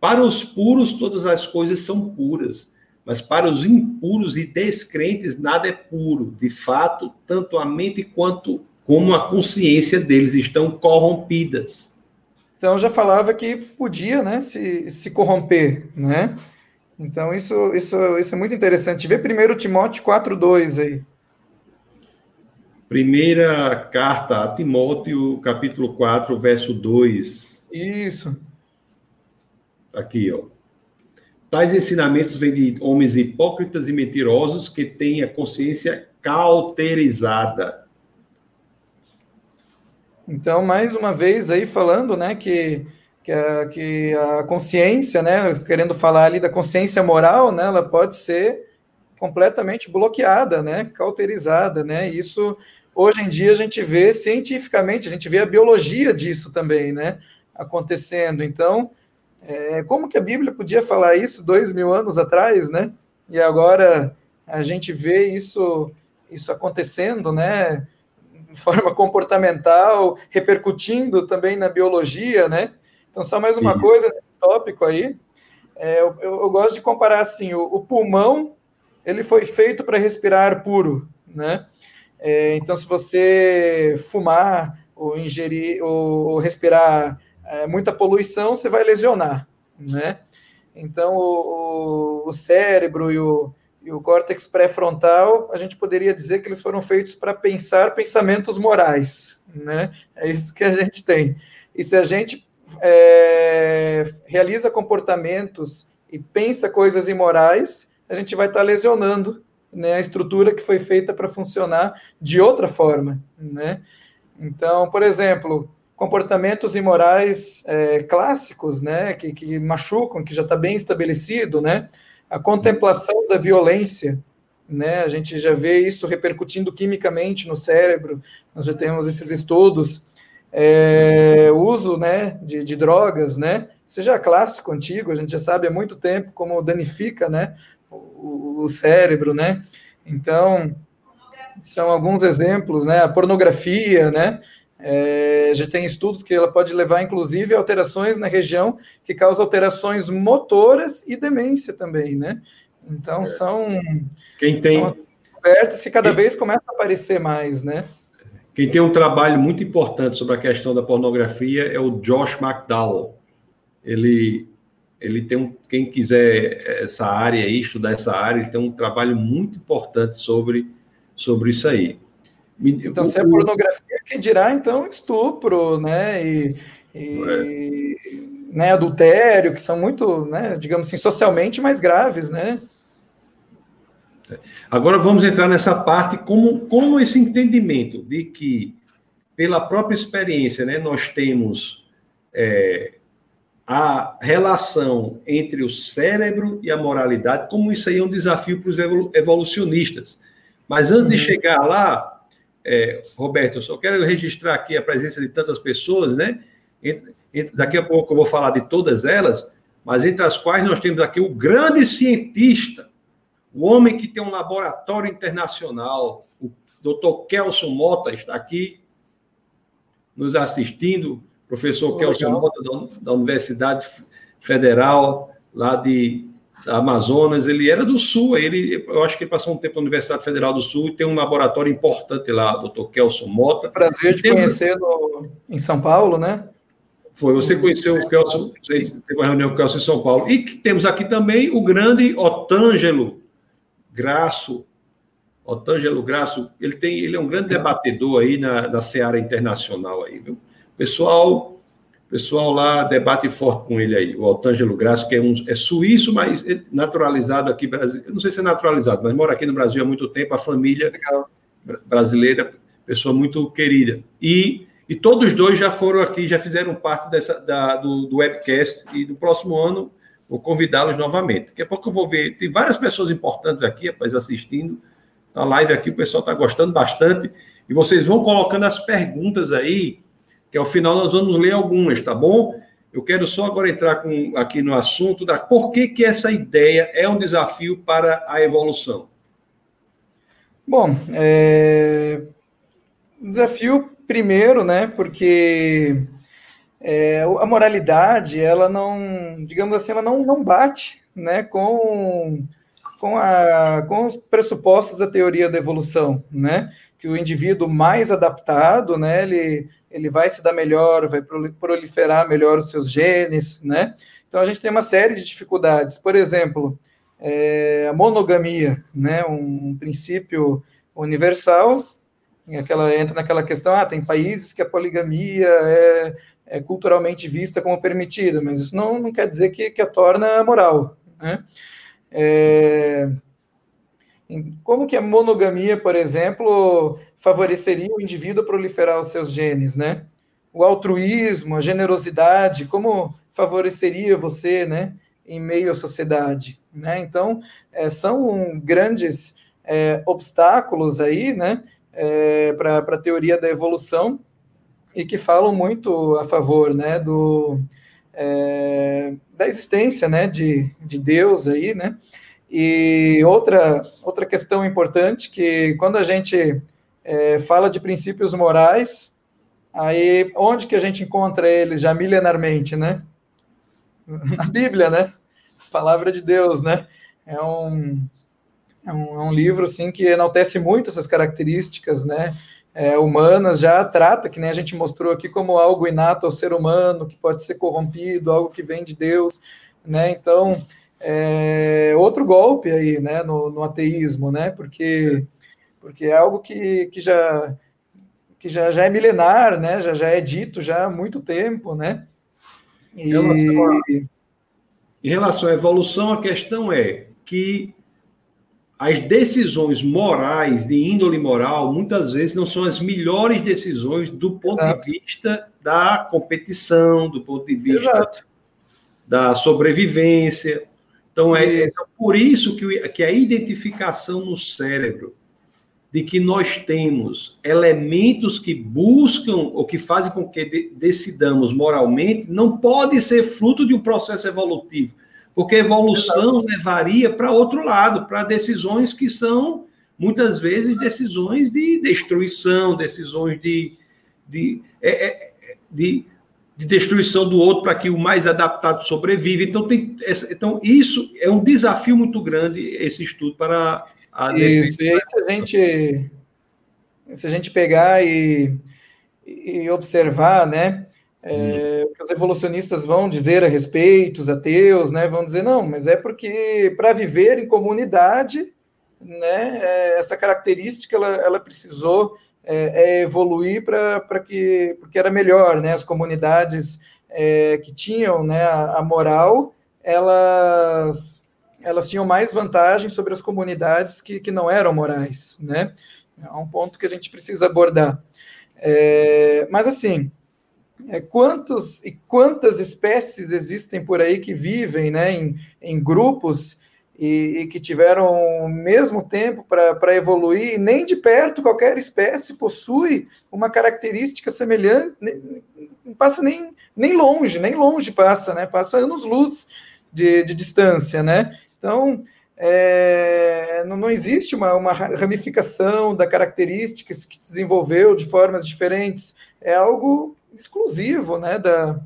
[SPEAKER 1] para os puros todas as coisas são puras, mas para os impuros e descrentes nada é puro. De fato, tanto a mente quanto como a consciência deles estão corrompidas.
[SPEAKER 2] Então já falava que podia, né, se, se corromper, né? Então isso, isso, isso é muito interessante. Vê primeiro Timóteo 4:2 aí.
[SPEAKER 1] Primeira carta a Timóteo, capítulo 4, verso 2.
[SPEAKER 2] Isso.
[SPEAKER 1] Aqui, ó. Tais ensinamentos vêm de homens hipócritas e mentirosos que têm a consciência cauterizada.
[SPEAKER 2] Então, mais uma vez aí falando, né, que, que, a, que a consciência, né, querendo falar ali da consciência moral, né, ela pode ser completamente bloqueada, né, cauterizada, né, isso hoje em dia a gente vê cientificamente, a gente vê a biologia disso também, né, acontecendo. Então, é, como que a Bíblia podia falar isso dois mil anos atrás, né? E agora a gente vê isso, isso acontecendo, né? De forma comportamental, repercutindo também na biologia, né? Então, só mais uma isso. coisa nesse tópico aí. É, eu, eu, gosto de comparar assim: o, o pulmão ele foi feito para respirar ar puro, né? É, então, se você fumar ou ingerir ou, ou respirar é, muita poluição, você vai lesionar, né? Então, o, o, o cérebro e o, e o córtex pré-frontal, a gente poderia dizer que eles foram feitos para pensar pensamentos morais, né? É isso que a gente tem. E se a gente é, realiza comportamentos e pensa coisas imorais, a gente vai estar tá lesionando né, a estrutura que foi feita para funcionar de outra forma, né? Então, por exemplo, comportamentos imorais é, clássicos, né, que, que machucam, que já está bem estabelecido, né, a contemplação da violência, né, a gente já vê isso repercutindo quimicamente no cérebro, nós já temos esses estudos, é, uso, né, de, de drogas, né, seja clássico, antigo, a gente já sabe há muito tempo como danifica, né, o, o cérebro, né, então, são alguns exemplos, né, a pornografia, né, é, já tem estudos que ela pode levar, inclusive, a alterações na região que causam alterações motoras e demência também, né? Então, é. são,
[SPEAKER 1] Quem tem... são
[SPEAKER 2] descobertas que cada Quem... vez começam a aparecer mais, né?
[SPEAKER 1] Quem tem um trabalho muito importante sobre a questão da pornografia é o Josh McDowell. Ele, ele tem um, quem quiser essa área aí, estudar essa área, ele tem um trabalho muito importante sobre, sobre isso aí.
[SPEAKER 2] Então, se é pornografia, que dirá então estupro, né? E, e é. né, adultério, que são muito, né, digamos assim, socialmente mais graves, né?
[SPEAKER 1] Agora vamos entrar nessa parte como, como esse entendimento de que, pela própria experiência, né, nós temos é, a relação entre o cérebro e a moralidade, como isso aí é um desafio para os evolucionistas. Mas antes uhum. de chegar lá, é, Roberto, eu só quero registrar aqui a presença de tantas pessoas, né? Entre, entre, daqui a pouco eu vou falar de todas elas, mas entre as quais nós temos aqui o grande cientista, o homem que tem um laboratório internacional, o Dr. Kelson Mota está aqui nos assistindo, professor Kelson Mota da, da Universidade Federal lá de Amazonas, ele era do Sul, ele, eu acho que ele passou um tempo na Universidade Federal do Sul e tem um laboratório importante lá, doutor Kelson Mota.
[SPEAKER 2] Prazer de tem... conhecê-lo em São Paulo, né?
[SPEAKER 1] Foi, você conheceu o Kelson, teve uma reunião com o Kelson em São Paulo. E temos aqui também o grande Otângelo Graço. Otângelo Graço, ele, tem, ele é um grande debatedor aí na, na seara internacional aí, viu? Pessoal pessoal lá debate forte com ele aí, o Altângelo Graça, que é, um, é suíço, mas é naturalizado aqui, eu não sei se é naturalizado, mas mora aqui no Brasil há muito tempo, a família Legal. brasileira, pessoa muito querida. E, e todos dois já foram aqui, já fizeram parte dessa, da, do, do webcast, e no próximo ano vou convidá-los novamente. Daqui a pouco eu vou ver, tem várias pessoas importantes aqui, rapaz, assistindo a live aqui, o pessoal está gostando bastante, e vocês vão colocando as perguntas aí, que ao final nós vamos ler algumas, tá bom? Eu quero só agora entrar com, aqui no assunto da por que, que essa ideia é um desafio para a evolução.
[SPEAKER 2] Bom, é... desafio primeiro, né? Porque é, a moralidade, ela não, digamos assim, ela não, não bate, né? Com com, a, com os pressupostos da teoria da evolução, né? Que o indivíduo mais adaptado, né? Ele ele vai se dar melhor, vai proliferar melhor os seus genes, né? Então a gente tem uma série de dificuldades. Por exemplo, é, a monogamia, né? Um, um princípio universal aquela entra naquela questão, ah, tem países que a poligamia é, é culturalmente vista como permitida, mas isso não, não quer dizer que, que a torna moral, né? É, como que a monogamia, por exemplo, favoreceria o indivíduo a proliferar os seus genes, né? O altruísmo, a generosidade, como favoreceria você, né, em meio à sociedade, né? Então, é, são grandes é, obstáculos aí, né, é, para a teoria da evolução e que falam muito a favor, né, do é, da existência, né, de, de Deus aí, né? E outra, outra questão importante, que quando a gente é, fala de princípios morais, aí onde que a gente encontra eles já milenarmente, né? Na Bíblia, né? Palavra de Deus, né? É um, é um, é um livro, assim, que enaltece muito essas características, né? É, humanas, já trata, que nem a gente mostrou aqui, como algo inato ao ser humano, que pode ser corrompido, algo que vem de Deus, né? Então, é, outro golpe aí, né, no, no, ateísmo, né, porque, porque é algo que, que, já, que já, já é milenar, né, já, já é dito já há muito tempo, né.
[SPEAKER 1] E... Em, relação a, em relação à evolução, a questão é que as decisões morais, de índole moral, muitas vezes não são as melhores decisões do ponto Exato. de vista da competição, do ponto de vista Exato. da sobrevivência. Então, é, é por isso que, que a identificação no cérebro de que nós temos elementos que buscam ou que fazem com que de, decidamos moralmente não pode ser fruto de um processo evolutivo, porque a evolução levaria para outro lado, para decisões que são muitas vezes decisões de destruição, decisões de, de, é, é de de destruição do outro para que o mais adaptado sobreviva. Então, tem, então, isso é um desafio muito grande, esse estudo, para
[SPEAKER 2] a Isso, e aí se a gente, se a gente pegar e, e observar, né, é, hum. o que os evolucionistas vão dizer a respeito, os ateus, né, vão dizer, não, mas é porque para viver em comunidade, né, é, essa característica ela, ela precisou é, é evoluir para que porque era melhor, né? As comunidades é, que tinham né, a, a, moral, elas elas tinham mais vantagem sobre as comunidades que, que não eram morais, né? É um ponto que a gente precisa abordar. É, mas assim, é, quantos e quantas espécies existem por aí que vivem, né, em, em grupos e, e que tiveram o mesmo tempo para evoluir, nem de perto qualquer espécie possui uma característica semelhante, não passa nem, nem longe, nem longe passa, né? Passa anos-luz de, de distância, né? Então, é, não, não, existe uma, uma ramificação da características que desenvolveu de formas diferentes, é algo exclusivo, né, da,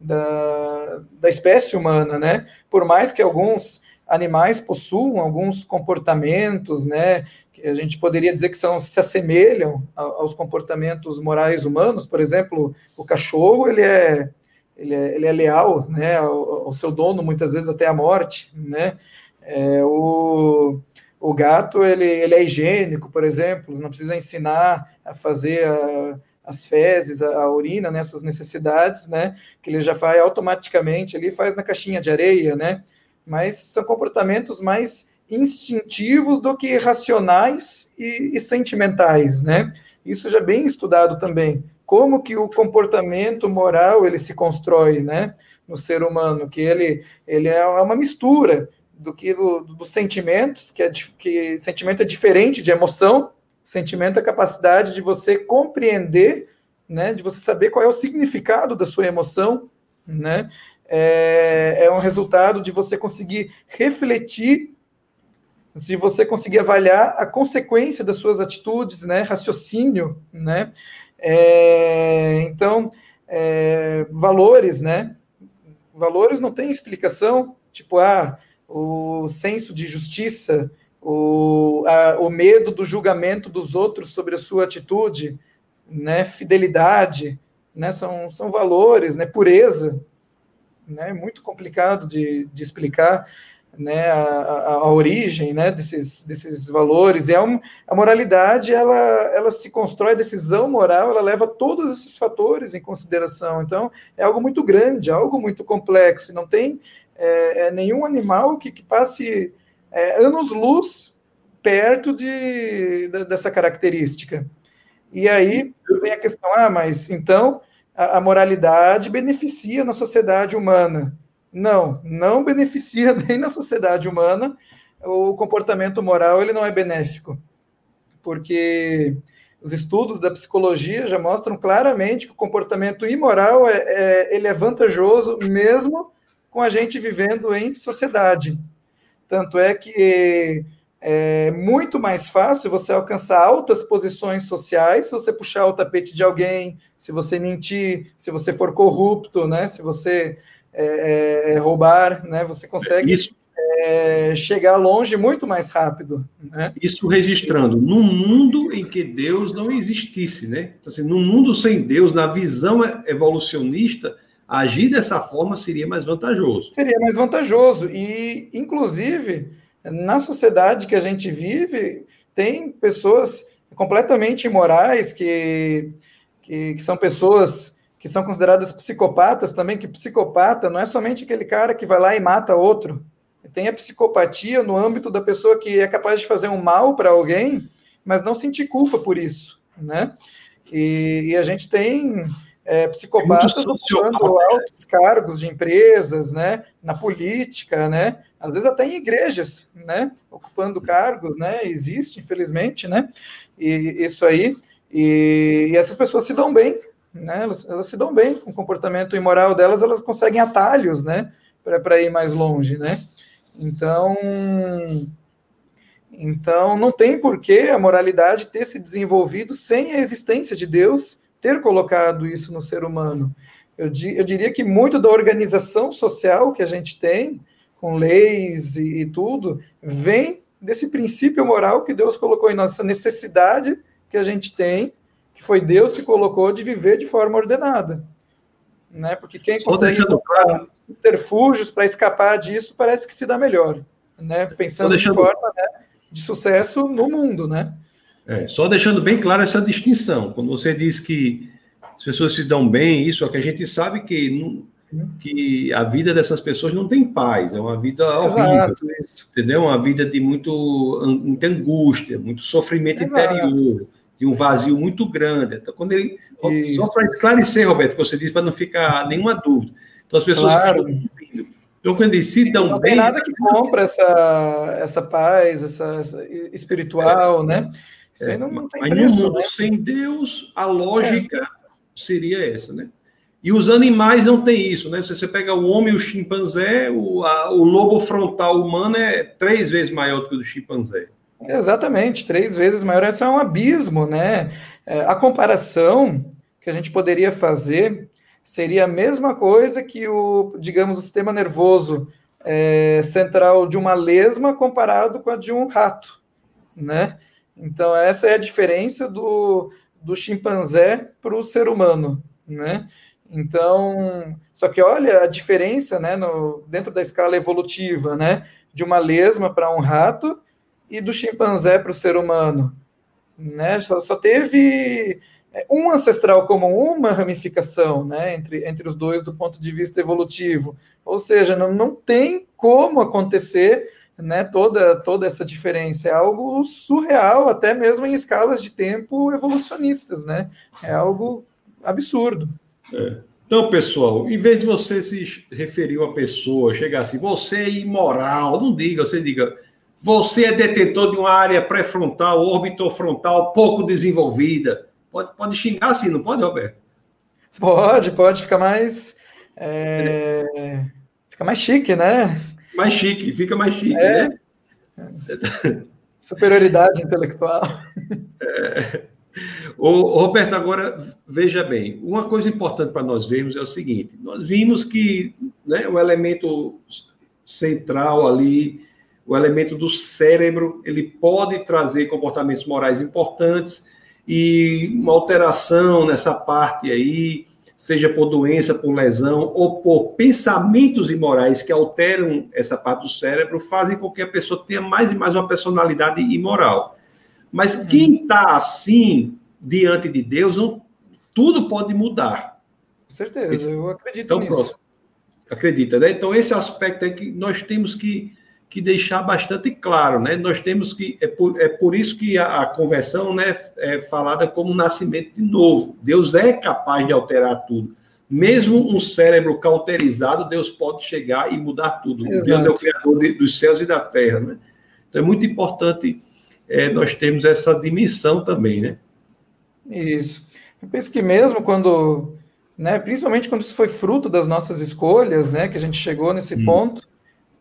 [SPEAKER 2] da, da espécie humana, né? Por mais que alguns animais possuem alguns comportamentos, né, que a gente poderia dizer que são se assemelham aos comportamentos morais humanos. Por exemplo, o cachorro ele é ele é, ele é leal, né, ao, ao, seu dono muitas vezes até a morte, né. É, o, o gato ele, ele é higiênico, por exemplo, não precisa ensinar a fazer a, as fezes, a, a, urina, né, suas necessidades, né, que ele já faz automaticamente, ele faz na caixinha de areia, né, mas são comportamentos mais instintivos do que racionais e, e sentimentais, né? Isso já é bem estudado também. Como que o comportamento moral ele se constrói, né? No ser humano, que ele, ele é uma mistura do que do, dos sentimentos, que, é, que sentimento é diferente de emoção. Sentimento é a capacidade de você compreender, né? De você saber qual é o significado da sua emoção, né? É, é um resultado de você conseguir refletir, de você conseguir avaliar a consequência das suas atitudes, né, raciocínio, né, é, então, é, valores, né, valores não tem explicação, tipo, ah, o senso de justiça, o, a, o medo do julgamento dos outros sobre a sua atitude, né, fidelidade, né, são, são valores, né, pureza, né, muito complicado de, de explicar. né, a, a, a, origem né, desses, desses valores. E é um, a moralidade ela, ela se constrói, a decisão moral, ela leva todos esses fatores em consideração. Então, é algo muito grande, algo muito complexo. Não tem é, é nenhum animal que, que passe é, anos-luz perto de, de, dessa característica. E aí vem a questão: ah, mas então a, a moralidade beneficia na sociedade humana. Não, não beneficia nem na sociedade humana. O comportamento moral ele não é benéfico, porque os estudos da psicologia já mostram claramente que o comportamento imoral é, é, ele é vantajoso mesmo com a gente vivendo em sociedade. Tanto é que é muito mais fácil você alcançar altas posições sociais se você puxar o tapete de alguém, se você mentir, se você for corrupto, né? Se você é, é, é, roubar, né? Você consegue Isso. É, chegar longe muito mais rápido. Né?
[SPEAKER 1] Isso registrando, num mundo em que Deus não existisse, né? Então, assim, num mundo sem Deus, na visão evolucionista, agir dessa forma seria mais vantajoso.
[SPEAKER 2] Seria mais vantajoso. E, inclusive, na sociedade que a gente vive, tem pessoas completamente imorais que, que, que são pessoas que são consideradas psicopatas também, que psicopata não é somente aquele cara que vai lá e mata outro. Tem a psicopatia no âmbito da pessoa que é capaz de fazer um mal para alguém, mas não sentir culpa por isso, né? E, e a gente tem é, psicopatas ocupando altos cargos de empresas, né? Na política, né? Às vezes até em igrejas, né? Ocupando cargos, né? Existe, infelizmente, né? E isso aí. E, e essas pessoas se dão bem, né? Elas, elas se dão bem com o comportamento imoral delas, elas conseguem atalhos, né? Para ir mais longe, né? Então, então não tem por que a moralidade ter se desenvolvido sem a existência de Deus ter colocado isso no ser humano. Eu, eu diria que muito da organização social que a gente tem, com leis e, e tudo, vem desse princípio moral que Deus colocou em nossa necessidade que a gente tem que foi Deus que colocou de viver de forma ordenada. Né? Porque quem consegue claro. subterfúgios para escapar disso parece que se dá melhor, né? Pensando deixando... de forma né, de sucesso no mundo, né?
[SPEAKER 1] É, só deixando bem clara essa distinção. Quando você diz que as pessoas se dão bem, isso é que a gente sabe que, que a vida dessas pessoas não tem paz, é uma vida horrível, entendeu? Uma vida de muito, muita angústia, muito sofrimento Exato. interior de um vazio muito grande. Então, quando ele. Isso. Só para esclarecer, Roberto, o que você disse, para não ficar nenhuma dúvida. Então, as pessoas claro. que estão então, quando eles se dão
[SPEAKER 2] não
[SPEAKER 1] bem.
[SPEAKER 2] Não tem nada que compra essa, essa paz, essa, essa espiritual, é. né?
[SPEAKER 1] Isso é. não, não tem Mas preço, no mundo né? sem Deus, a lógica é. seria essa, né? E os animais não tem isso, né? Se você pega o homem e o chimpanzé, o, a, o lobo frontal humano é três vezes maior do que o do chimpanzé.
[SPEAKER 2] Exatamente, três vezes maior. Isso é um abismo, né? É, a comparação que a gente poderia fazer seria a mesma coisa que o, digamos, o sistema nervoso é, central de uma lesma comparado com a de um rato, né? Então, essa é a diferença do, do chimpanzé para o ser humano, né? Então, só que olha a diferença, né, no, dentro da escala evolutiva, né, de uma lesma para um rato e do chimpanzé para o ser humano. Né? Só, só, teve é, um ancestral comum, uma ramificação né, entre, entre os dois do ponto de vista evolutivo. Ou seja, não, não tem como acontecer né, toda, toda essa diferença. É algo surreal, até mesmo em escalas de tempo evolucionistas. Né? É algo absurdo.
[SPEAKER 1] É. Então, pessoal, em vez de você se referir a uma pessoa, chegar assim, você é imoral, não diga, você diga, você é detentor de uma área pré-frontal, orbitofrontal pouco desenvolvida. Pode, pode xingar assim, não pode, Roberto?
[SPEAKER 2] Pode, pode ficar mais. É... Fica mais chique, né?
[SPEAKER 1] Mais chique, fica mais chique, é. né?
[SPEAKER 2] Superioridade intelectual.
[SPEAKER 1] É. Ô, Roberto, agora veja bem, uma coisa importante para nós vermos é o seguinte: nós vimos que né, o elemento central ali o elemento do cérebro, ele pode trazer comportamentos morais importantes e uma alteração nessa parte aí seja por doença, por lesão ou por pensamentos imorais que alteram essa parte do cérebro, fazem com que a pessoa tenha mais e mais uma personalidade imoral. Mas uhum. quem está assim diante de Deus, não, tudo pode mudar.
[SPEAKER 2] Com certeza, eu acredito então, nisso. Pronto.
[SPEAKER 1] Acredita, né? Então, esse aspecto é que nós temos que que deixar bastante claro, né? Nós temos que é por, é por isso que a, a, conversão, né, é falada como nascimento de novo. Deus é capaz de alterar tudo. Mesmo um cérebro cauterizado, Deus pode chegar e mudar tudo. Exato. Deus é o criador de, dos céus e da terra, né? Então é muito importante é, nós termos essa dimensão também, né?
[SPEAKER 2] Isso. Eu penso que mesmo quando, né, principalmente quando isso foi fruto das nossas escolhas, né, que a gente chegou nesse hum. ponto,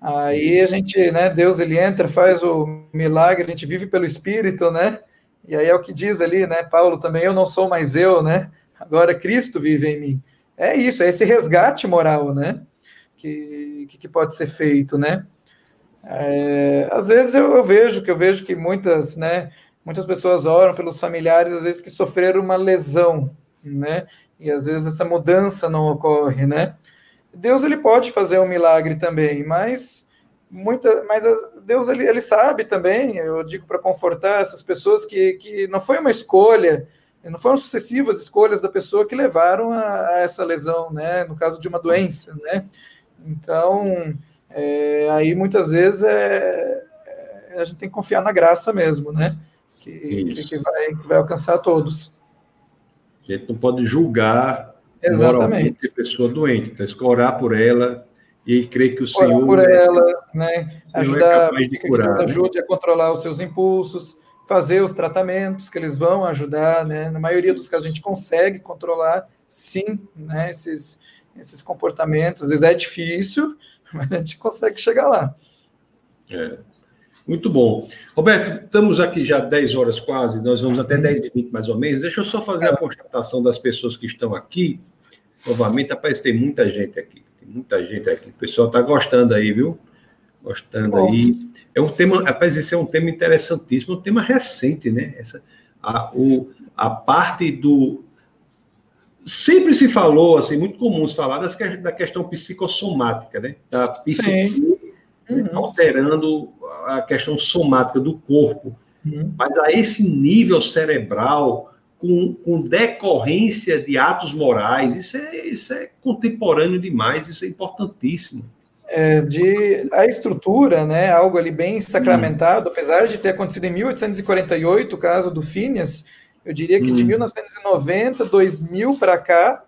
[SPEAKER 2] Aí a gente, né, Deus ele entra, faz o milagre, a gente vive pelo Espírito, né? E aí é o que diz ali, né, Paulo também, eu não sou mais eu, né? Agora Cristo vive em mim. É isso, é esse resgate moral, né? Que, que pode ser feito, né? É, às vezes eu, eu, vejo que eu vejo que muitas, né, muitas pessoas oram pelos familiares, às vezes que sofreram uma lesão, né? E às vezes essa mudança não ocorre, né? Deus ele pode fazer um milagre também, mas muita, mas Deus ele, ele sabe também. Eu digo para confortar essas pessoas que, que não foi uma escolha, não foram sucessivas escolhas da pessoa que levaram a, a essa lesão, né? No caso de uma doença, né? Então, é, aí muitas vezes é, é, a gente tem que confiar na graça mesmo, né? Que, que, vai, que vai alcançar todos.
[SPEAKER 1] A gente não pode julgar
[SPEAKER 2] Exatamente.
[SPEAKER 1] a pessoa doente. Então, orar por ela e crer que o Senhor.
[SPEAKER 2] Orar por ela, né? É ajudar, é curar, ajude né? a controlar os seus impulsos, fazer os tratamentos que eles vão ajudar, né? Na maioria dos casos a gente consegue controlar, sim, né? Esses, esses comportamentos. Às vezes é difícil, mas a gente consegue chegar lá.
[SPEAKER 1] É. Muito bom. Roberto, estamos aqui já 10 horas quase, nós vamos até 10 e 20 mais ou menos. Deixa eu só fazer a constatação das pessoas que estão aqui. Novamente, rapaz, tem muita gente aqui. Tem muita gente aqui. O pessoal está gostando aí, viu? Gostando Bom. aí. É um tema, rapaz, esse é um tema interessantíssimo, um tema recente, né? Essa, a, o, a parte do. Sempre se falou, assim, muito comum se falar das, da questão psicossomática, né? Da psique uhum. alterando a questão somática do corpo. Uhum. Mas a esse nível cerebral, com, com decorrência de atos morais. Isso é, isso é contemporâneo demais, isso é importantíssimo.
[SPEAKER 2] É, de a estrutura, né, algo ali bem sacramentado, apesar de ter acontecido em 1848, o caso do Phineas, eu diria que de 1990, 2000 para cá,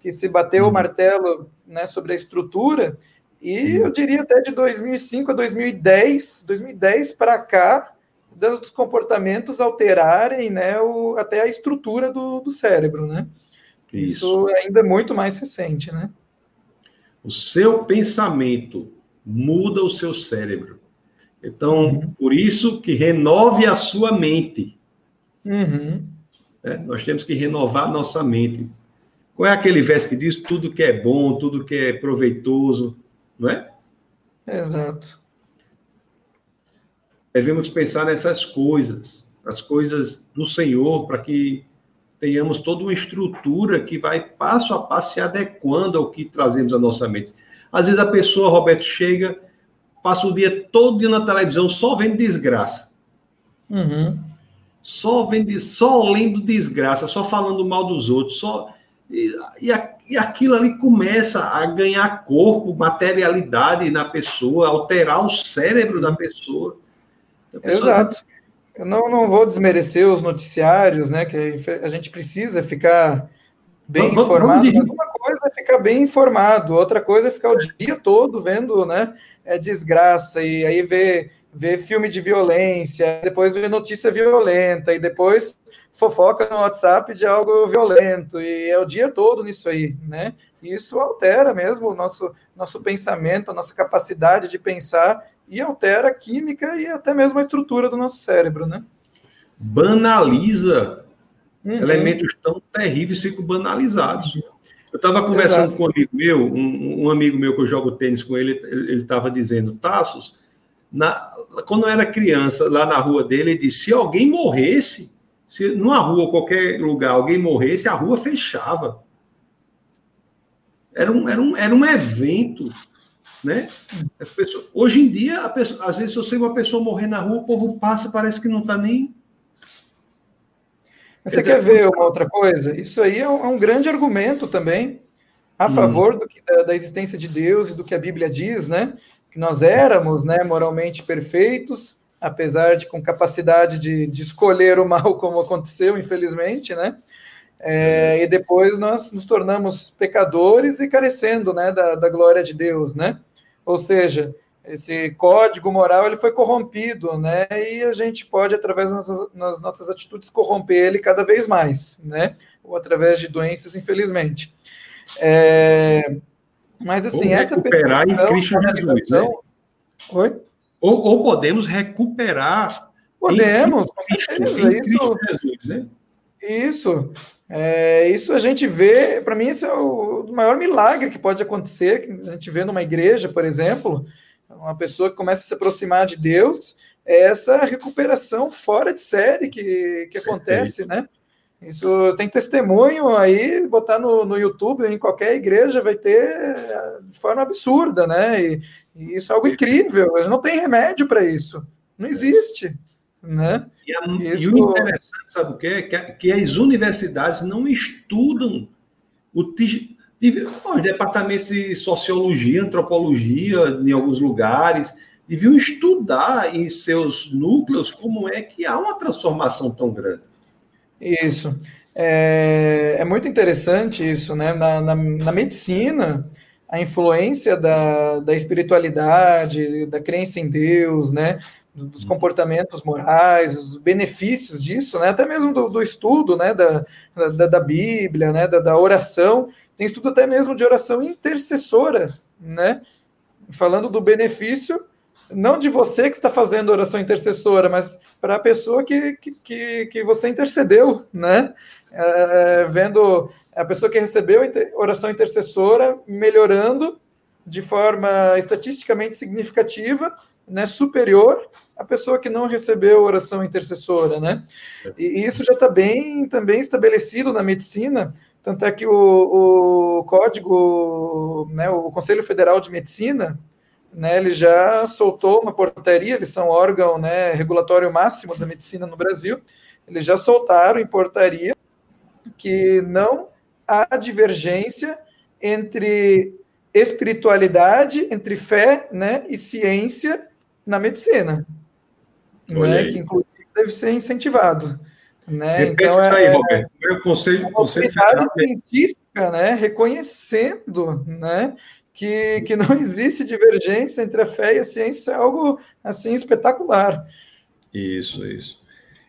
[SPEAKER 2] que se bateu o martelo né, sobre a estrutura, e eu diria até de 2005 a 2010, 2010 para cá, dos comportamentos alterarem né, o, até a estrutura do, do cérebro, né? Isso. Isso ainda é muito mais recente, né?
[SPEAKER 1] O seu pensamento muda o seu cérebro. Então, uhum. por isso que renove a sua mente.
[SPEAKER 2] Uhum.
[SPEAKER 1] É, nós temos que renovar a nossa mente. Qual é aquele verso que diz tudo que é bom, tudo que é proveitoso, não é?
[SPEAKER 2] Exato
[SPEAKER 1] devemos pensar nessas coisas, as coisas do Senhor, para que tenhamos toda uma estrutura que vai passo a passo se adequando ao que trazemos à nossa mente. Às vezes a pessoa, Roberto, chega, passa o dia todo na televisão só vendo desgraça.
[SPEAKER 2] Uhum.
[SPEAKER 1] Só vendo, só lendo desgraça, só falando mal dos outros, só e, e, e aquilo ali começa a ganhar corpo, materialidade na pessoa, alterar o cérebro da pessoa.
[SPEAKER 2] Exato. Eu não, não vou desmerecer os noticiários, né? Que a gente precisa ficar bem vamos, informado. Vamos uma coisa é ficar bem informado, outra coisa é ficar o dia todo vendo, né? É desgraça e aí ver ver filme de violência, depois ver notícia violenta e depois fofoca no WhatsApp de algo violento e é o dia todo nisso aí, né? Isso altera mesmo o nosso nosso pensamento, a nossa capacidade de pensar e altera a química e até mesmo a estrutura do nosso cérebro, né?
[SPEAKER 1] Banaliza uhum. elementos tão terríveis ficam banalizados. Eu estava conversando Exato. com um amigo meu, um, um, amigo meu que eu jogo tênis com ele, ele estava dizendo, Tassos, na, quando eu era criança, lá na rua dele, ele disse, se alguém morresse, se numa rua, qualquer lugar, alguém morresse, a rua fechava. Era um, era um, era um evento, né? Pessoa, hoje em dia, pessoa, às vezes, se eu sei uma pessoa morrer na rua, o povo passa, parece que não está nem.
[SPEAKER 2] Você quer ver uma outra coisa? Isso aí é um, é um grande argumento também a hum. favor do que, da, da, existência de Deus e do que a Bíblia diz, né? Que nós éramos, né, moralmente perfeitos, apesar de com capacidade de, de escolher o mal como aconteceu, infelizmente, né? É, e depois nós nos tornamos pecadores e carecendo né, da, da glória de Deus, né? Ou seja, esse código moral ele foi corrompido, né? E a gente pode, através das nossas, nossas atitudes, corromper ele cada vez mais, né? Ou através de doenças, infelizmente. É, mas assim, ou essa
[SPEAKER 1] recuperar em Cristo Jesus, né? Oi? Ou, ou podemos recuperar.
[SPEAKER 2] Podemos, com certeza. Isso, Jesus, né? Isso. É, isso a gente vê, para mim, esse é o maior milagre que pode acontecer, que a gente vê numa igreja, por exemplo, uma pessoa que começa a se aproximar de Deus, é essa recuperação fora de série que, que acontece, né? Isso tem testemunho aí, botar no, no YouTube, em qualquer igreja, vai ter de forma absurda, né? E, e isso é algo incrível, não tem remédio para isso, não existe. Né?
[SPEAKER 1] E, a, Isso... e o interessante, sabe o quê? Que, que as universidades não estudam o, os departamentos de sociologia, antropologia, em alguns lugares, deviam estudar em seus núcleos como é que há uma transformação tão grande.
[SPEAKER 2] Isso. É, é muito interessante isso, né? Na, na, na medicina, a influência da, da espiritualidade, da crença em Deus, né? dos comportamentos morais, os benefícios disso, né? até mesmo do, do estudo né? da, da, da Bíblia, né? Da, da, oração, tem estudo até mesmo de oração intercessora, né? falando do benefício, não de você que está fazendo oração intercessora, mas para a pessoa que, que, que você intercedeu, né? É, vendo a pessoa que recebeu oração intercessora melhorando de forma estatisticamente significativa né, superior à pessoa que não recebeu oração intercessora, né? E isso já está bem também estabelecido na medicina, tanto é que o, o código, né, o Conselho Federal de Medicina, né, ele já soltou uma portaria, eles são órgão né, regulatório máximo da medicina no Brasil, eles já soltaram em portaria que não há divergência entre espiritualidade, entre fé né, e ciência na medicina, né, que inclusive deve ser incentivado. Né?
[SPEAKER 1] Repete então, isso aí, é, Roberto. Meu conselho,
[SPEAKER 2] uma conselho científica, né, reconhecendo, né, que, que não existe divergência entre a fé e a ciência, é algo assim espetacular.
[SPEAKER 1] Isso, isso.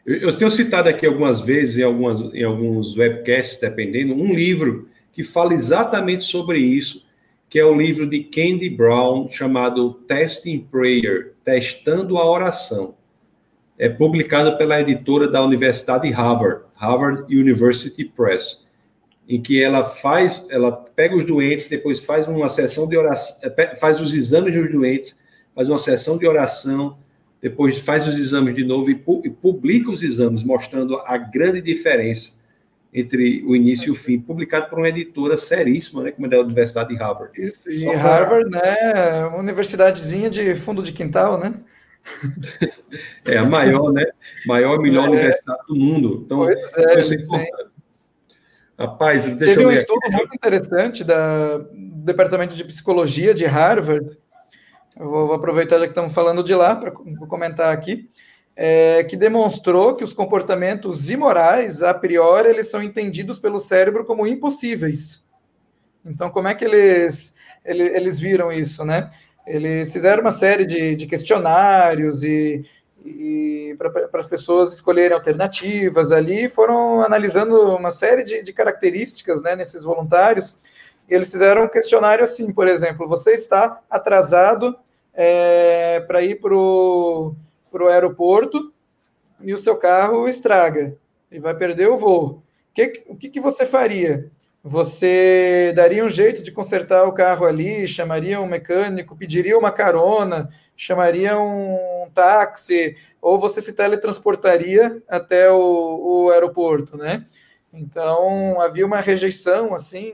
[SPEAKER 1] Eu, tenho citado aqui algumas vezes em, algumas, em alguns webcasts, dependendo, um livro que fala exatamente sobre isso, que é o livro de Candy Brown, chamado Testing Prayer, Testando a Oração. É publicado pela editora da Universidade Harvard, Harvard University Press, em que ela faz, ela pega os doentes, depois faz uma sessão de oração, é, faz os exames dos doentes, faz uma sessão de oração, depois faz os exames de novo e publica os exames, mostrando a grande diferença entre o início e o fim, publicado por uma editora seríssima, né, como é da Universidade de Harvard.
[SPEAKER 2] Isso, e Só Harvard, pra... né, uma universidadezinha de fundo de quintal, né?
[SPEAKER 1] é a maior, né, maior e melhor é. universidade do mundo. Então, pois é, é importante.
[SPEAKER 2] Rapaz, deixa Teve um estudo aqui. muito interessante da, do Departamento de Psicologia de Harvard. Eu vou, vou aproveitar já que estamos falando de lá para comentar aqui é, que demonstrou que os comportamentos imorais, a priori, eles são entendidos pelo cérebro como impossíveis. Então, como é que eles, eles, eles viram isso, né? Eles fizeram uma série de, de questionários e, e para as pessoas escolherem alternativas ali, foram analisando uma série de, de características né, nesses voluntários. Eles fizeram um questionário assim, por exemplo, você está atrasado é, para ir para o aeroporto e o seu carro estraga e vai perder o voo. Que, o que, que você faria? Você daria um jeito de consertar o carro ali, chamaria um mecânico, pediria uma carona, chamaria um táxi, ou você se teletransportaria até o, o aeroporto, né? Então, havia uma rejeição, assim,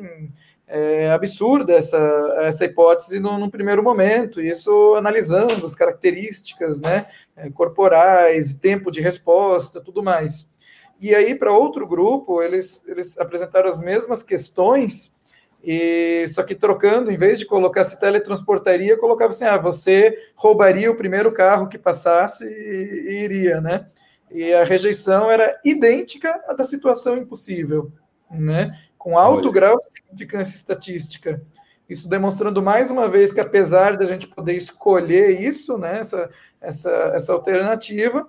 [SPEAKER 2] é, absurda essa, essa hipótese no, no, primeiro momento, isso analisando as características né, é, corporais, tempo de resposta, tudo mais. E aí, para outro grupo, eles, eles apresentaram as mesmas questões, e só que trocando, em vez de colocar se teletransportaria, colocava assim: ah, você roubaria o primeiro carro que passasse e, e iria, né? E a rejeição era idêntica à da situação impossível, né? Com alto Olha. grau de significância estatística. Isso demonstrando mais uma vez que, apesar da gente poder escolher isso, né, essa, essa, essa alternativa,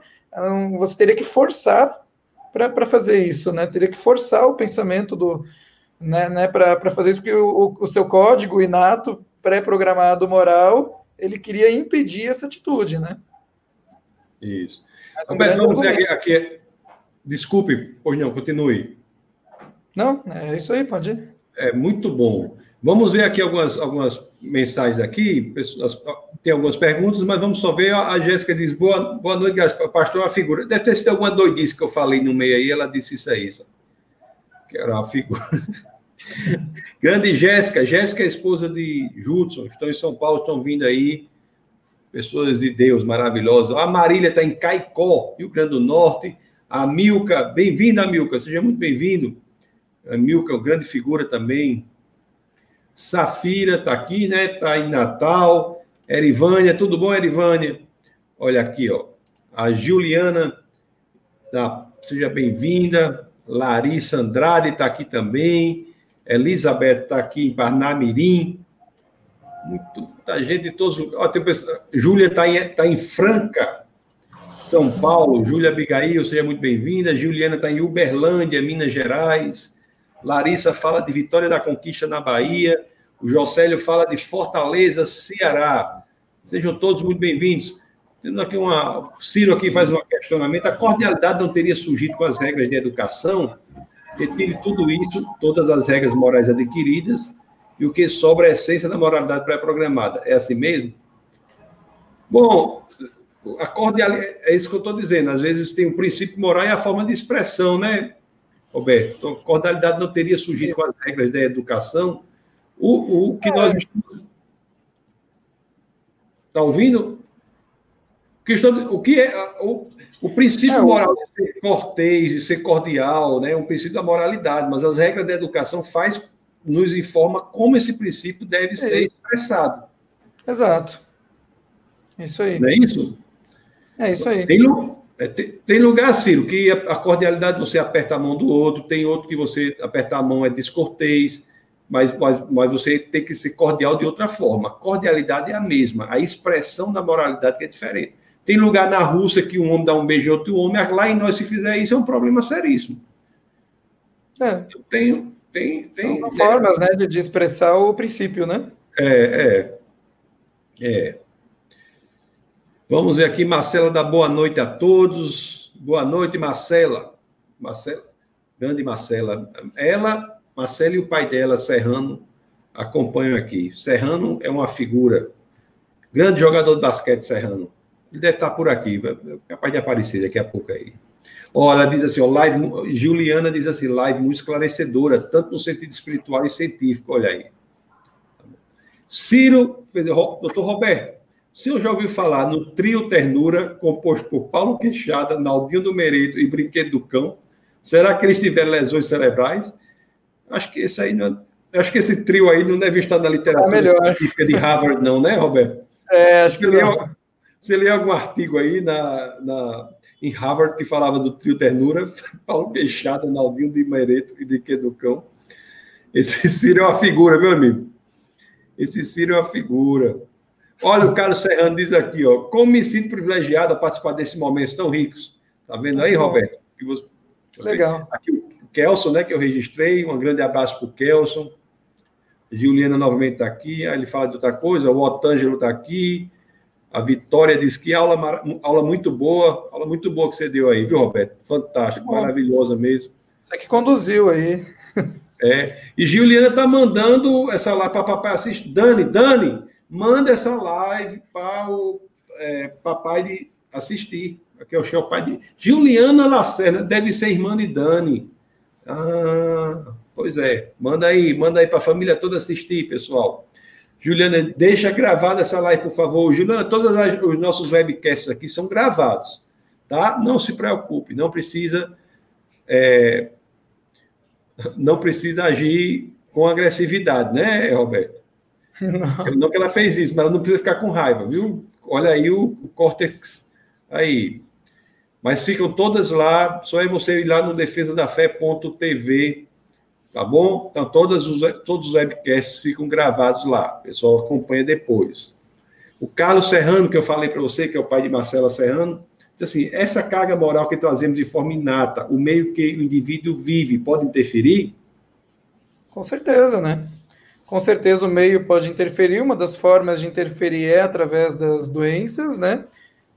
[SPEAKER 2] você teria que forçar para fazer isso, né? Teria que forçar o pensamento do, né, né para fazer isso, porque o, o seu código inato, pré-programado moral, ele queria impedir essa atitude, né?
[SPEAKER 1] Isso. Roberto, vamos ver aqui, aqui. Desculpe, pois não, continue.
[SPEAKER 2] Não, é isso aí, pode ir.
[SPEAKER 1] É muito bom. Vamos ver aqui algumas, algumas mensagens aqui. Pessoas, tem algumas perguntas, mas vamos só ver. A Jéssica diz: boa, boa noite, pastor. Uma figura. Deve ter sido alguma doidice que eu falei no meio aí. Ela disse isso aí. Que era uma figura. Grande Jéssica. Jéssica é esposa de Judson. Estão em São Paulo, estão vindo aí. Pessoas de Deus maravilhosas. A Marília está em Caicó, Rio Grande do Norte. A Milka, bem-vinda, Milka. Seja muito bem-vindo. A Milka, grande figura também. Safira está aqui, né? Está em Natal. Erivânia, tudo bom, Erivânia? Olha aqui, ó. A Juliana, tá, seja bem-vinda. Larissa Andrade está aqui também. Elizabeth está aqui em Parnamirim. Muita gente de todos os lugares. Júlia está em, tá em Franca, São Paulo. Júlia Abigail, seja muito bem-vinda. Juliana está em Uberlândia, Minas Gerais. Larissa fala de Vitória da Conquista na Bahia. O Jocélio fala de Fortaleza, Ceará. Sejam todos muito bem-vindos. Tendo aqui uma. Ciro aqui faz um questionamento. A cordialidade não teria surgido com as regras de educação? Retire tudo isso, todas as regras morais adquiridas, e o que sobra é a essência da moralidade pré-programada. É assim mesmo? Bom, a cordialidade, é isso que eu estou dizendo. Às vezes tem o princípio moral e a forma de expressão, né? Roberto. Então, cordialidade não teria surgido com as regras da educação. O, o que nós estamos. Está ouvindo? O que é o, o princípio é, moral de ser cortês, de ser cordial, né? um princípio da moralidade, mas as regras da educação faz, nos informa como esse princípio deve é ser isso. expressado.
[SPEAKER 2] Exato. Isso aí.
[SPEAKER 1] Não é isso?
[SPEAKER 2] É isso aí.
[SPEAKER 1] Tem, é, tem, tem, lugar, Ciro, que a, cordialidade você aperta a mão do outro, tem outro que você apertar a mão é descortês, mas, mas, mas você tem que ser cordial de outra forma. A cordialidade é a mesma, a expressão da moralidade que é diferente. Tem lugar na Rússia que um homem dá um beijo a outro homem, lá em nós, se fizer isso, é um problema seríssimo.
[SPEAKER 2] É. Tem, tem, tem, São formas né, de expressar o princípio, né?
[SPEAKER 1] É, é. É. Vamos ver aqui, Marcela dá boa noite a todos. Boa noite, Marcela. Marcela, grande Marcela. Ela, Marcela e o pai dela, Serrano, acompanham aqui. Serrano é uma figura, grande jogador de basquete, Serrano. Ele deve estar por aqui, capaz de aparecer daqui a pouco aí. Olha, diz assim, ó, live, Juliana diz assim, live muito esclarecedora, tanto no sentido espiritual e científico, olha aí. Ciro, doutor Roberto, o senhor já ouviu falar no trio Ternura, composto por Paulo Queixada, Naldinho do Mereto e Brinquedo do Cão? Será que eles tiveram lesões cerebrais? Acho que esse aí não, acho que esse trio aí não deve estar na literatura
[SPEAKER 2] é
[SPEAKER 1] científica de Harvard, não, né, Roberto?
[SPEAKER 2] É, acho que você
[SPEAKER 1] leu, você leu algum artigo aí na, na, em Harvard que falava do trio Ternura, Paulo Queixada, Naldinho de Mereto e Brinquedo do Cão. Esse Ciro é uma figura, meu amigo. Esse Ciro é uma figura. Olha, o Carlos Serrano diz aqui, ó, como me sinto privilegiado a participar desses momentos tão ricos. Tá vendo aí, Roberto?
[SPEAKER 2] Você... Legal.
[SPEAKER 1] Aqui o Kelson, né, que eu registrei, um grande abraço para o Kelson. Juliana novamente está aqui, aí ele fala de outra coisa, o Otângelo está aqui, a Vitória diz que aula, aula muito boa, aula muito boa que você deu aí, viu, Roberto? Fantástico, maravilhosa mesmo.
[SPEAKER 2] Você que conduziu aí.
[SPEAKER 1] É, e Juliana está mandando essa lá para papai assistir. Dani, Dani, manda essa live para o é, papai de assistir. Aqui é o, o pai de. Juliana Lacerda, deve ser irmã de Dani. Ah, Pois é, manda aí, manda aí para a família toda assistir, pessoal. Juliana, deixa gravada essa live, por favor. Juliana, todos os nossos webcasts aqui são gravados, tá? Não se preocupe, não precisa é, não precisa agir com agressividade, né, Roberto? Não. não que ela fez isso, mas ela não precisa ficar com raiva, viu? Olha aí o, o córtex aí. Mas ficam todas lá, só é você ir lá no defesadafé.tv, tá bom? Então, todas os, todos os webcasts ficam gravados lá, o pessoal acompanha depois. O Carlos Serrano, que eu falei para você, que é o pai de Marcela Serrano, disse assim, essa carga moral que trazemos de forma inata, o meio que o indivíduo vive, pode interferir?
[SPEAKER 2] Com certeza, né? Com certeza o meio pode interferir, uma das formas de interferir é através das doenças, né?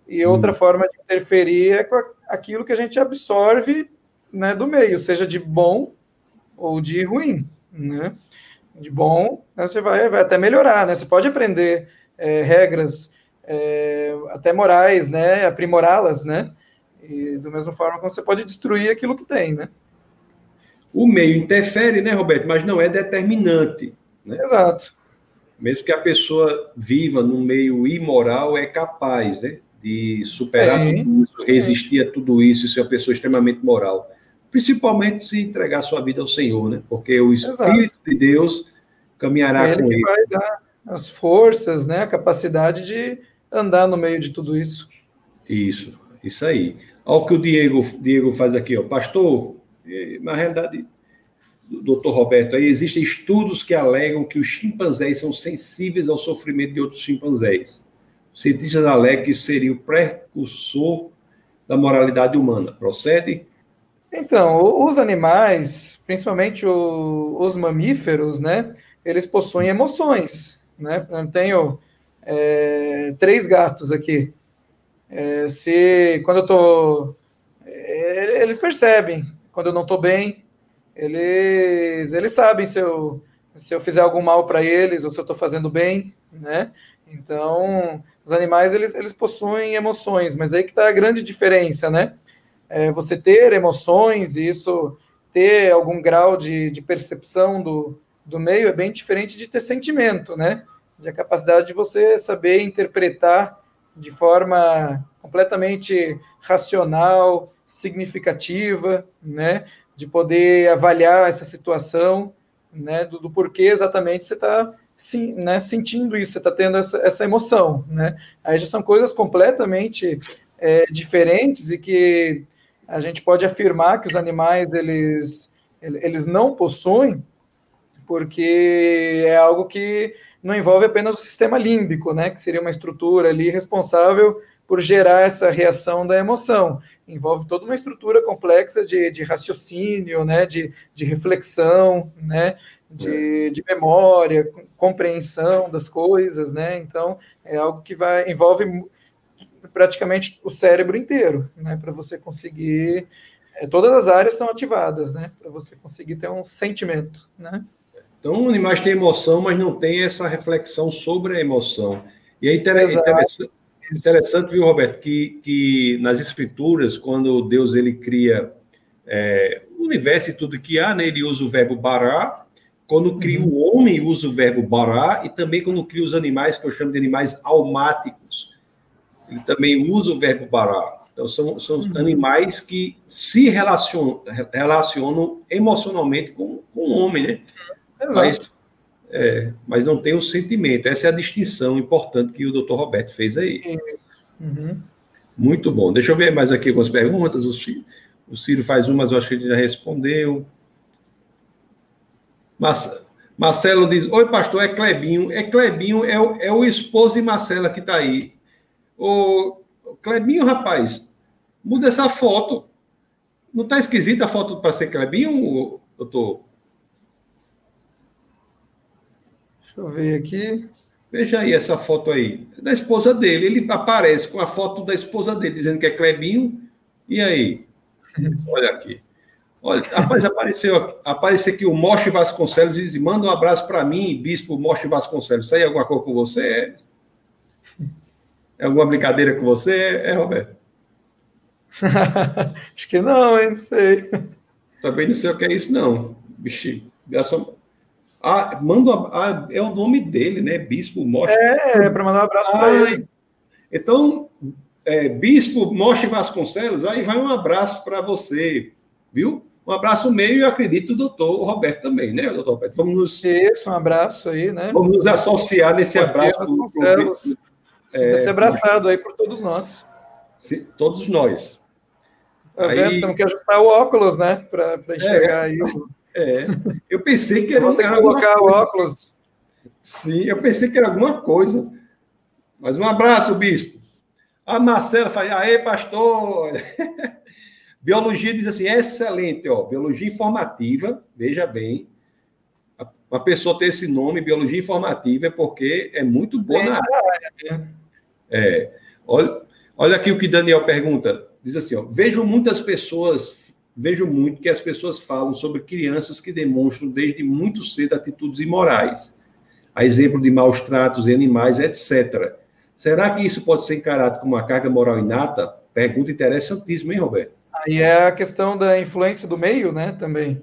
[SPEAKER 2] E outra hum. forma de interferir é com aquilo que a gente absorve né, do meio, seja de bom ou de ruim, né? De bom, né, você vai, vai até melhorar, né? Você pode aprender é, regras é, até morais, né? Aprimorá-las, né? E do mesma forma como você pode destruir aquilo que tem, né?
[SPEAKER 1] O meio interfere, né, Roberto? Mas não é determinante. Né?
[SPEAKER 2] Exato.
[SPEAKER 1] Mesmo que a pessoa viva num meio imoral, é capaz né, de superar Sim. tudo isso, resistir a tudo isso e ser uma pessoa extremamente moral. Principalmente se entregar sua vida ao Senhor, né? Porque o Espírito Exato. de Deus caminhará
[SPEAKER 2] ele
[SPEAKER 1] com
[SPEAKER 2] ele. vai dar as forças, né, a capacidade de andar no meio de tudo isso.
[SPEAKER 1] Isso, isso aí. Olha o que o Diego, Diego faz aqui, ó. Pastor, eh, na realidade, doutor Roberto, aí existem estudos que alegam que os chimpanzés são sensíveis ao sofrimento de outros chimpanzés. Os cientistas alegam que isso seria o precursor da moralidade humana. Procede?
[SPEAKER 2] Então, os animais, principalmente o, os mamíferos, né, eles possuem emoções, né? Eu tenho é, três gatos aqui. É, se quando eu tô, eles percebem quando eu não estou bem, eles, eles sabem se eu, se eu fizer algum mal para eles ou se eu estou fazendo bem, né? Então, os animais, eles, eles possuem emoções, mas aí que está a grande diferença, né? É você ter emoções e isso ter algum grau de, de percepção do, do meio é bem diferente de ter sentimento, né? De a capacidade de você saber interpretar de forma completamente racional, significativa, né? de poder avaliar essa situação, né, do, do porquê exatamente você está sim, né, sentindo isso, você está tendo essa, essa emoção, né? Aí já são coisas completamente é, diferentes e que a gente pode afirmar que os animais eles eles não possuem, porque é algo que não envolve apenas o sistema límbico, né, que seria uma estrutura ali responsável por gerar essa reação da emoção. Envolve toda uma estrutura complexa de, de raciocínio, né, de, de reflexão, né, de, de memória, compreensão das coisas, né, então é algo que vai envolve praticamente o cérebro inteiro, né, para você conseguir é, todas as áreas são ativadas, né, para você conseguir ter um sentimento, né.
[SPEAKER 1] Então, animais têm emoção, mas não tem essa reflexão sobre a emoção. E é interessante, Interessante, viu, Roberto, que, que nas escrituras, quando Deus ele cria é, o universo e tudo que há, né, ele usa o verbo bará, quando cria uhum. o homem, usa o verbo bará, e também quando cria os animais, que eu chamo de animais almáticos, ele também usa o verbo bará. Então, são, são uhum. animais que se relacionam, relacionam emocionalmente com, com o homem, né? Exato. Mas é, mas não tem o sentimento. Essa é a distinção importante que o doutor Roberto fez aí. Uhum. Muito bom. Deixa eu ver mais aqui algumas perguntas. O Ciro, o Ciro faz uma, mas eu acho que ele já respondeu. Marcelo diz: Oi, pastor, é Clebinho. É Clebinho, é o, é o esposo de Marcela que está aí. Ô, Clebinho, rapaz, muda essa foto. Não está esquisita a foto para ser Clebinho, doutor?
[SPEAKER 2] Deixa eu ver aqui.
[SPEAKER 1] Veja aí essa foto aí. Da esposa dele. Ele aparece com a foto da esposa dele, dizendo que é Clebinho. E aí? Olha aqui. Olha, rapaz, apareceu, apareceu aqui o Moche Vasconcelos e diz: manda um abraço para mim, Bispo Moche Vasconcelos. Isso aí é alguma coisa com você? É, é alguma brincadeira com você? É, Roberto?
[SPEAKER 2] Acho que não, hein? Não sei.
[SPEAKER 1] Também não sei o que é isso, não, bichinho. Ah, manda, ah, é o nome dele, né? Bispo
[SPEAKER 2] Moshe. É, é para mandar um abraço ah, para ele.
[SPEAKER 1] Então, é, Bispo Moshe Vasconcelos, aí vai um abraço para você, viu? Um abraço meio e acredito doutor Roberto também, né, doutor Roberto?
[SPEAKER 2] Vamos nos... Isso, um abraço aí, né?
[SPEAKER 1] Vamos nos associar nesse abraço.
[SPEAKER 2] Vasconcelos. Sinta-se abraçado aí por todos nós.
[SPEAKER 1] Sim, todos nós.
[SPEAKER 2] Tá vendo? Temos que ajustar o óculos, né? Para enxergar é, aí.
[SPEAKER 1] É. Eu pensei que era,
[SPEAKER 2] Vou ter que colocar o óculos.
[SPEAKER 1] Sim, eu pensei que era alguma coisa. Mas um abraço, bispo. A Marcela fala, aê, pastor. Biologia diz assim, excelente, ó. Biologia informativa, veja bem. Uma pessoa ter esse nome, biologia informativa, é porque é muito boa na área. Né? É. Olha, olha aqui o que Daniel pergunta. Diz assim, ó, vejo muitas pessoas, vejo muito que as pessoas falam sobre crianças que demonstram desde muito cedo atitudes imorais, a exemplo de maus tratos em animais, etc. Será que isso pode ser encarado como uma carga moral inata? Pergunta interessantíssima, hein, Roberto?
[SPEAKER 2] Aí é a questão da influência do meio, né, também.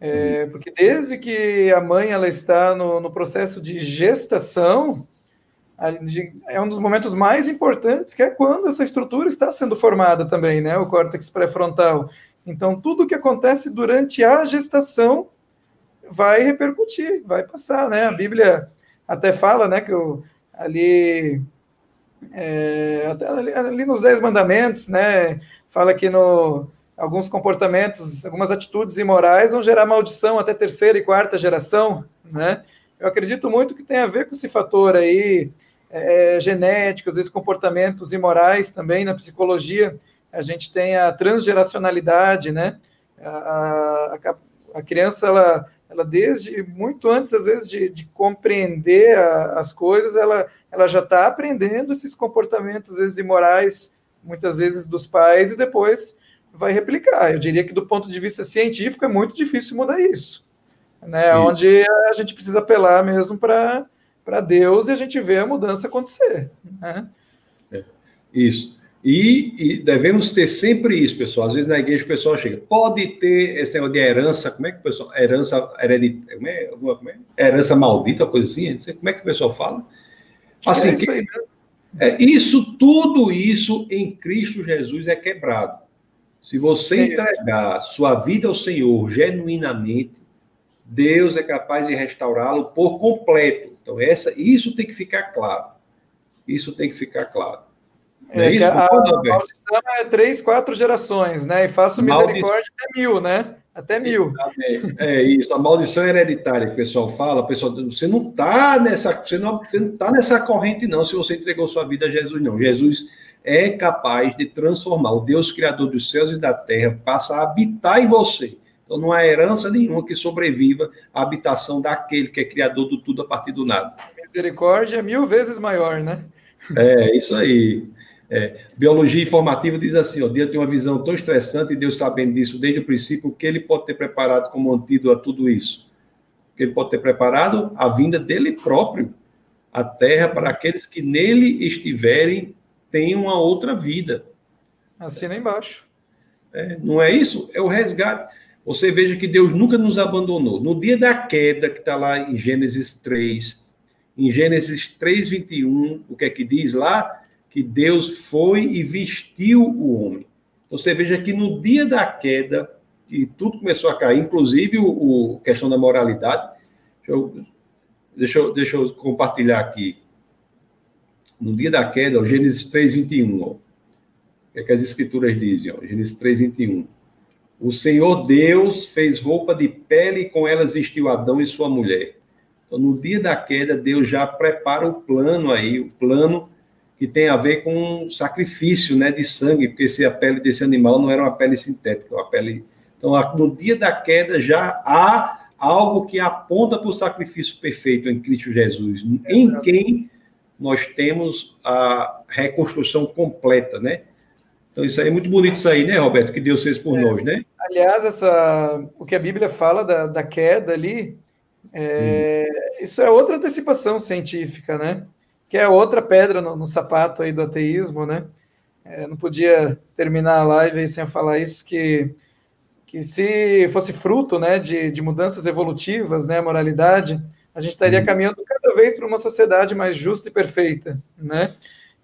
[SPEAKER 2] É, uhum. porque desde que a mãe ela está no, no processo de gestação, é um dos momentos mais importantes, que é quando essa estrutura está sendo formada também, né? O córtex pré-frontal. Então, tudo que acontece durante a gestação vai repercutir, vai passar, né? A Bíblia até fala, né, que o, ali, é, ali, ali, nos Dez Mandamentos, né, fala que no, alguns comportamentos, algumas atitudes imorais vão gerar maldição até terceira e quarta geração, né? Eu acredito muito que tem a ver com esse fator aí, é, genéticos, esses comportamentos imorais também na psicologia. A gente tem a transgeracionalidade, né? A, a, a criança, ela, ela desde muito antes, às vezes, de, de compreender a, as coisas, ela, ela já está aprendendo esses comportamentos, às vezes, imorais, muitas vezes dos pais, e depois vai replicar. Eu diria que, do ponto de vista científico, é muito difícil mudar isso. Né? Onde a gente precisa apelar mesmo para para Deus e a gente vê a mudança acontecer. Né?
[SPEAKER 1] É, isso. E, e, devemos ter sempre isso, pessoal. Às vezes na igreja o pessoal chega, pode ter esse negócio de herança, como é que o pessoal, herança hereditária, como é, como é? herança maldita, coisa assim, sei como é que o pessoal fala. Assim, é isso, que, é, isso, tudo isso em Cristo Jesus é quebrado. Se você entregar sua vida ao Senhor genuinamente, Deus é capaz de restaurá-lo por completo. Então, essa, isso tem que ficar claro. Isso tem que ficar claro.
[SPEAKER 2] É, é isso, a, a maldição é três, quatro gerações, né? E faço misericórdia até mil, né? Até mil.
[SPEAKER 1] É, isso, a maldição hereditária que o pessoal fala, pessoal, você não está nessa, você não, você não tá nessa corrente, não, se você entregou sua vida a Jesus, não. Jesus é capaz de transformar. O Deus Criador dos céus e da terra passa a habitar em você. Então não há herança nenhuma que sobreviva à habitação daquele que é criador do tudo a partir do nada.
[SPEAKER 2] Misericórdia é mil vezes maior, né?
[SPEAKER 1] É, isso aí. É, biologia informativa diz assim: ó, diante de uma visão tão estressante, e Deus sabendo disso desde o princípio, o que ele pode ter preparado como antídoto a tudo isso? O que ele pode ter preparado? A vinda dele próprio. A terra para aqueles que nele estiverem tem uma outra vida.
[SPEAKER 2] Assina embaixo.
[SPEAKER 1] É, não é isso? É o resgate. Você veja que Deus nunca nos abandonou. No dia da queda, que está lá em Gênesis 3, em Gênesis 3, 21, o que é que diz lá? Que Deus foi e vestiu o homem. Então, você veja que no dia da queda, que tudo começou a cair, inclusive o, questão da moralidade. Deixa eu, deixa eu, deixa eu compartilhar aqui. No dia da queda, Gênesis 3, 21. Ó. O que, é que as escrituras dizem? Ó? Gênesis 3, 21. O Senhor Deus fez roupa de pele e com elas vestiu Adão e sua mulher. Então, no dia da queda, Deus já prepara o plano aí, o plano que tem a ver com sacrifício né, de sangue, porque se a pele desse animal não era uma pele sintética, uma pele. Então, no dia da queda já há algo que aponta para o sacrifício perfeito em Cristo Jesus, em quem nós temos a reconstrução completa, né? Então, isso aí é muito bonito isso aí, né, Roberto? Que Deus fez por é. nós, né?
[SPEAKER 2] Aliás, essa, o que a Bíblia fala da, da queda ali, é, hum. isso é outra antecipação científica, né? Que é outra pedra no, no sapato aí do ateísmo, né? É, não podia terminar a live sem falar isso, que que se fosse fruto né, de, de mudanças evolutivas, né, moralidade, a gente estaria uhum. caminhando cada vez para uma sociedade mais justa e perfeita, né?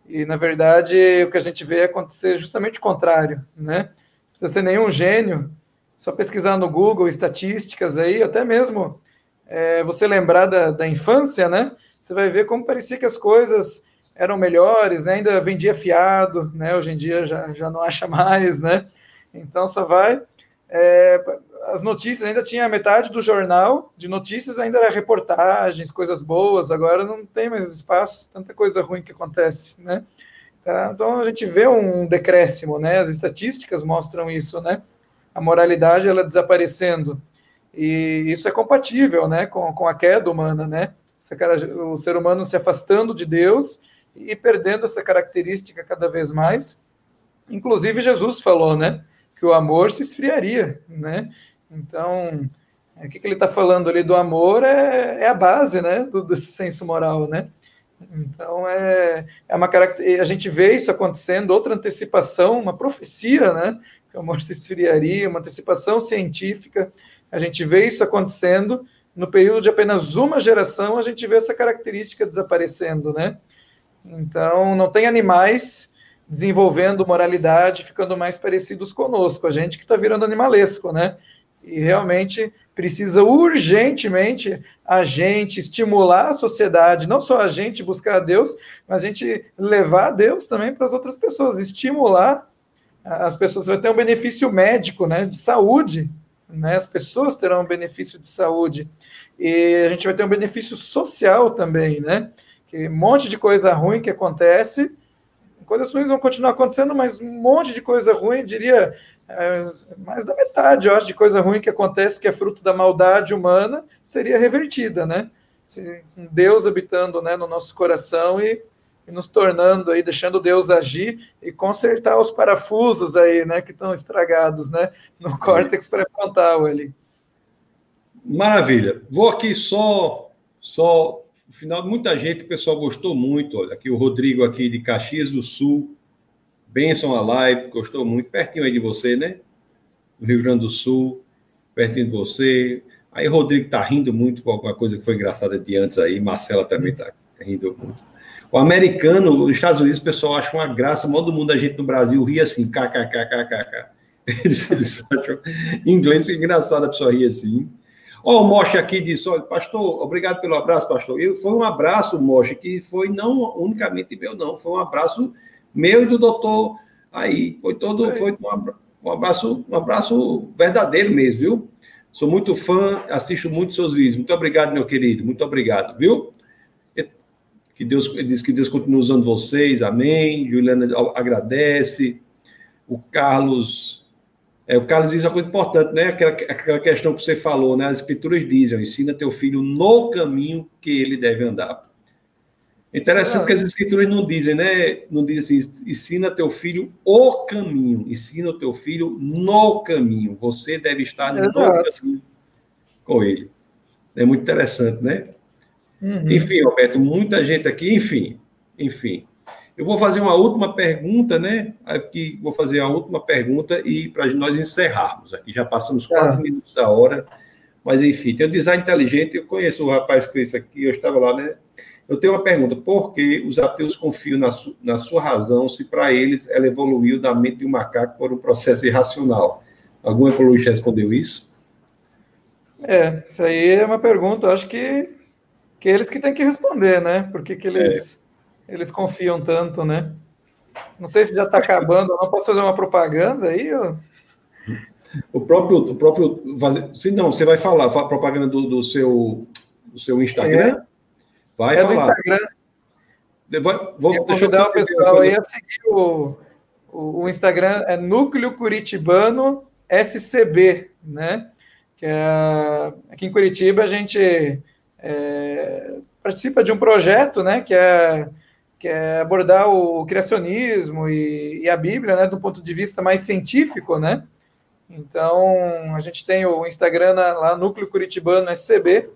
[SPEAKER 2] E, na verdade, o que a gente vê é acontecer justamente o contrário, né? Não precisa ser nenhum gênio, só pesquisar no Google estatísticas aí, até mesmo é, você lembrar da, da infância, né? Você vai ver como parecia que as coisas eram melhores, né? Ainda vendia fiado, né? Hoje em dia já, já não acha mais, né? Então só vai é, as notícias ainda tinha metade do jornal de notícias ainda era reportagens, coisas boas. Agora não tem mais espaço, tanta coisa ruim que acontece, né? Tá? Então a gente vê um decréscimo, né? As estatísticas mostram isso, né? A moralidade ela desaparecendo e isso é compatível, né? Com, com a queda humana, né? o ser humano se afastando de Deus e perdendo essa característica cada vez mais. Inclusive Jesus falou, né? que o amor se esfriaria, né? Então, o que, que ele está falando ali do amor é, é a base, né, do, desse senso moral, né? Então, é, é uma característica, a gente vê isso acontecendo, outra antecipação, uma profecia, né, que o amor se esfriaria, uma antecipação científica, a gente vê isso acontecendo, no período de apenas uma geração, a gente vê essa característica desaparecendo, né? Então, não tem animais desenvolvendo moralidade, ficando mais parecidos conosco, a gente que está virando animalesco, né? E realmente precisa urgentemente a gente estimular a sociedade, não só a gente buscar a Deus, mas a gente levar a Deus também para as outras pessoas, estimular as pessoas. Vai ter um benefício médico, né, de saúde, né? As pessoas terão um benefício de saúde e a gente vai ter um benefício social também, né? Que um monte de coisa ruim que acontece coisas ruins vão continuar acontecendo, mas um monte de coisa ruim, diria é, mais da metade, eu acho, de coisa ruim que acontece, que é fruto da maldade humana, seria revertida, né? Um Deus habitando né, no nosso coração e, e, nos tornando aí, deixando Deus agir e consertar os parafusos aí, né, que estão estragados, né, no córtex pré-frontal ali.
[SPEAKER 1] Maravilha. Vou aqui só, só final, muita gente, o pessoal gostou muito. Olha, aqui o Rodrigo aqui de Caxias do Sul. Benção a live, gostou muito. Pertinho aí de você, né? No Rio Grande do Sul, pertinho de você. Aí Rodrigo tá rindo muito com alguma coisa que foi engraçada de antes aí. Marcela também tá rindo muito. O americano, os Estados Unidos, o pessoal acha uma graça. Todo mundo, a gente no Brasil ri assim, kkkkk. Eles, eles acham. Em inglês fica engraçado a pessoa rir assim. Ó, o Moche aqui disse: olha, pastor, obrigado pelo abraço, pastor. E foi um abraço, Moche, que foi não unicamente meu, não, foi um abraço meu e do doutor aí. Foi todo, foi um abraço, um abraço verdadeiro mesmo, viu? Sou muito fã, assisto muito seus vídeos. Muito obrigado, meu querido. Muito obrigado, viu? Que Deus diz que Deus continue usando vocês. Amém. Juliana agradece. O Carlos é, o Carlos diz uma coisa importante, né? Aquela, aquela questão que você falou, né? As escrituras dizem: ensina teu filho no caminho que ele deve andar. Interessante ah. que as escrituras não dizem, né? Não dizem assim, ensina teu filho o caminho, ensina o teu filho no caminho. Você deve estar Exato. no caminho com ele. É muito interessante, né? Uhum. Enfim, Roberto, muita gente aqui, enfim, enfim. Eu vou fazer uma última pergunta, né? Aqui vou fazer a última pergunta e para nós encerrarmos aqui. Já passamos quatro ah. minutos da hora, mas enfim, tem o design inteligente. Eu conheço o rapaz que fez isso aqui, eu estava lá, né? Eu tenho uma pergunta: por que os ateus confiam na, su, na sua razão se para eles ela evoluiu da mente de um macaco por um processo irracional? Algum evoluísta respondeu isso?
[SPEAKER 2] É, isso aí é uma pergunta, acho que, que eles que têm que responder, né? Por que, que eles. É eles confiam tanto, né? Não sei se já está acabando, não posso fazer uma propaganda aí? Ou...
[SPEAKER 1] O próprio, o próprio, se não, você vai falar, fala propaganda do, do seu, do seu Instagram? É.
[SPEAKER 2] Vai é falar. do Instagram. Vou, vou eu deixa eu o pessoal aí a seguir o, o, o, Instagram é Núcleo Curitibano SCB, né? Que é, aqui em Curitiba a gente é, participa de um projeto, né? Que é que é abordar o criacionismo e, e, a Bíblia, né, do ponto de vista mais científico, né? Então, a gente tem o Instagram lá, Núcleo Curitibano SCB,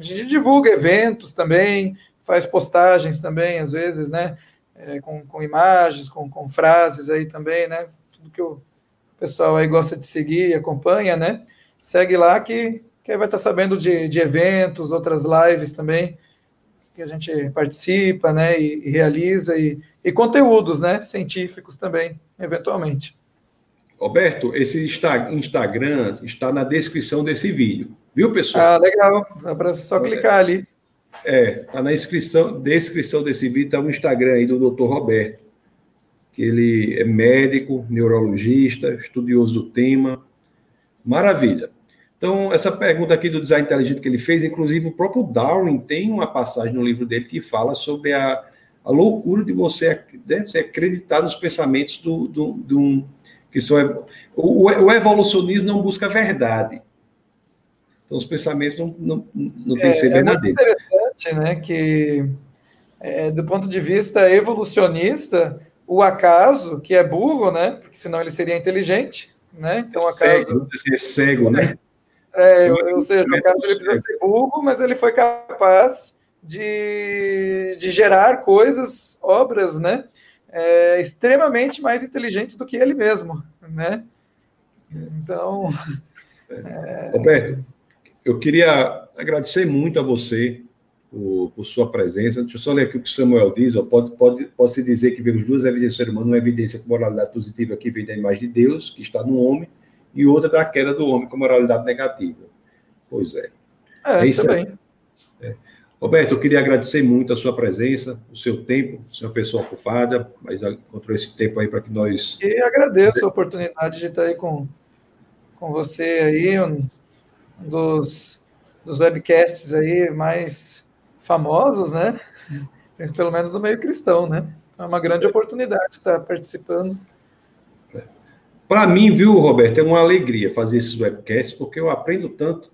[SPEAKER 2] a gente divulga eventos também, faz postagens também, às vezes, né, é, com, com, imagens, com, com, frases aí também, né, tudo que o, pessoal aí gosta de seguir e acompanha, né? Segue lá que, que vai estar sabendo de, de eventos, outras lives também, que a gente participa, né? E, e realiza, e, e conteúdos, né? Científicos também, eventualmente.
[SPEAKER 1] Roberto, esse Instagram está na descrição desse vídeo, viu, pessoal?
[SPEAKER 2] Ah, legal. Para só clicar ali.
[SPEAKER 1] É, está na inscrição, descrição desse vídeo, está o Instagram aí do Dr. Roberto, que ele é médico, neurologista, estudioso do tema. Maravilha. Então, essa pergunta aqui do design inteligente que ele fez, inclusive o próprio Darwin tem uma passagem no livro dele que fala sobre a, a loucura de você, né, você acreditar nos pensamentos do, do, do que são o, o, evolucionismo não busca a verdade. Então os pensamentos não, não, não têm é, que ser verdadeiros.
[SPEAKER 2] É interessante, né, que é, do ponto de vista evolucionista, o acaso, que é burro, né, porque senão ele seria inteligente, né, então o acaso...
[SPEAKER 1] Cego, cego, né?
[SPEAKER 2] É, ou seja, o acaso ele precisa ser burro, mas ele foi capaz de, de gerar coisas, obras, né, é, extremamente mais inteligentes do que ele mesmo, né? Então.
[SPEAKER 1] É... Roberto, eu queria agradecer muito a você por, por, sua presença. Deixa eu só ler aqui o que o Samuel diz. Ó, pode, pode, pode se dizer que vemos duas evidências do ser humano, uma evidência com moralidade positiva que vem da imagem de Deus, que está no homem, e outra da queda do homem com moralidade negativa. Pois é.
[SPEAKER 2] É, é isso também.
[SPEAKER 1] É. Roberto, eu queria agradecer muito a sua presença, o seu tempo, você é uma pessoa ocupada, mas encontrou esse tempo aí para que nós.
[SPEAKER 2] E agradeço a oportunidade de estar aí com, com você aí, dos, dos webcasts aí mais famosos, né? Pelo menos no meio cristão, né? É uma grande oportunidade estar participando.
[SPEAKER 1] Para mim, viu, Roberto, é uma alegria fazer esses webcasts, porque eu aprendo tanto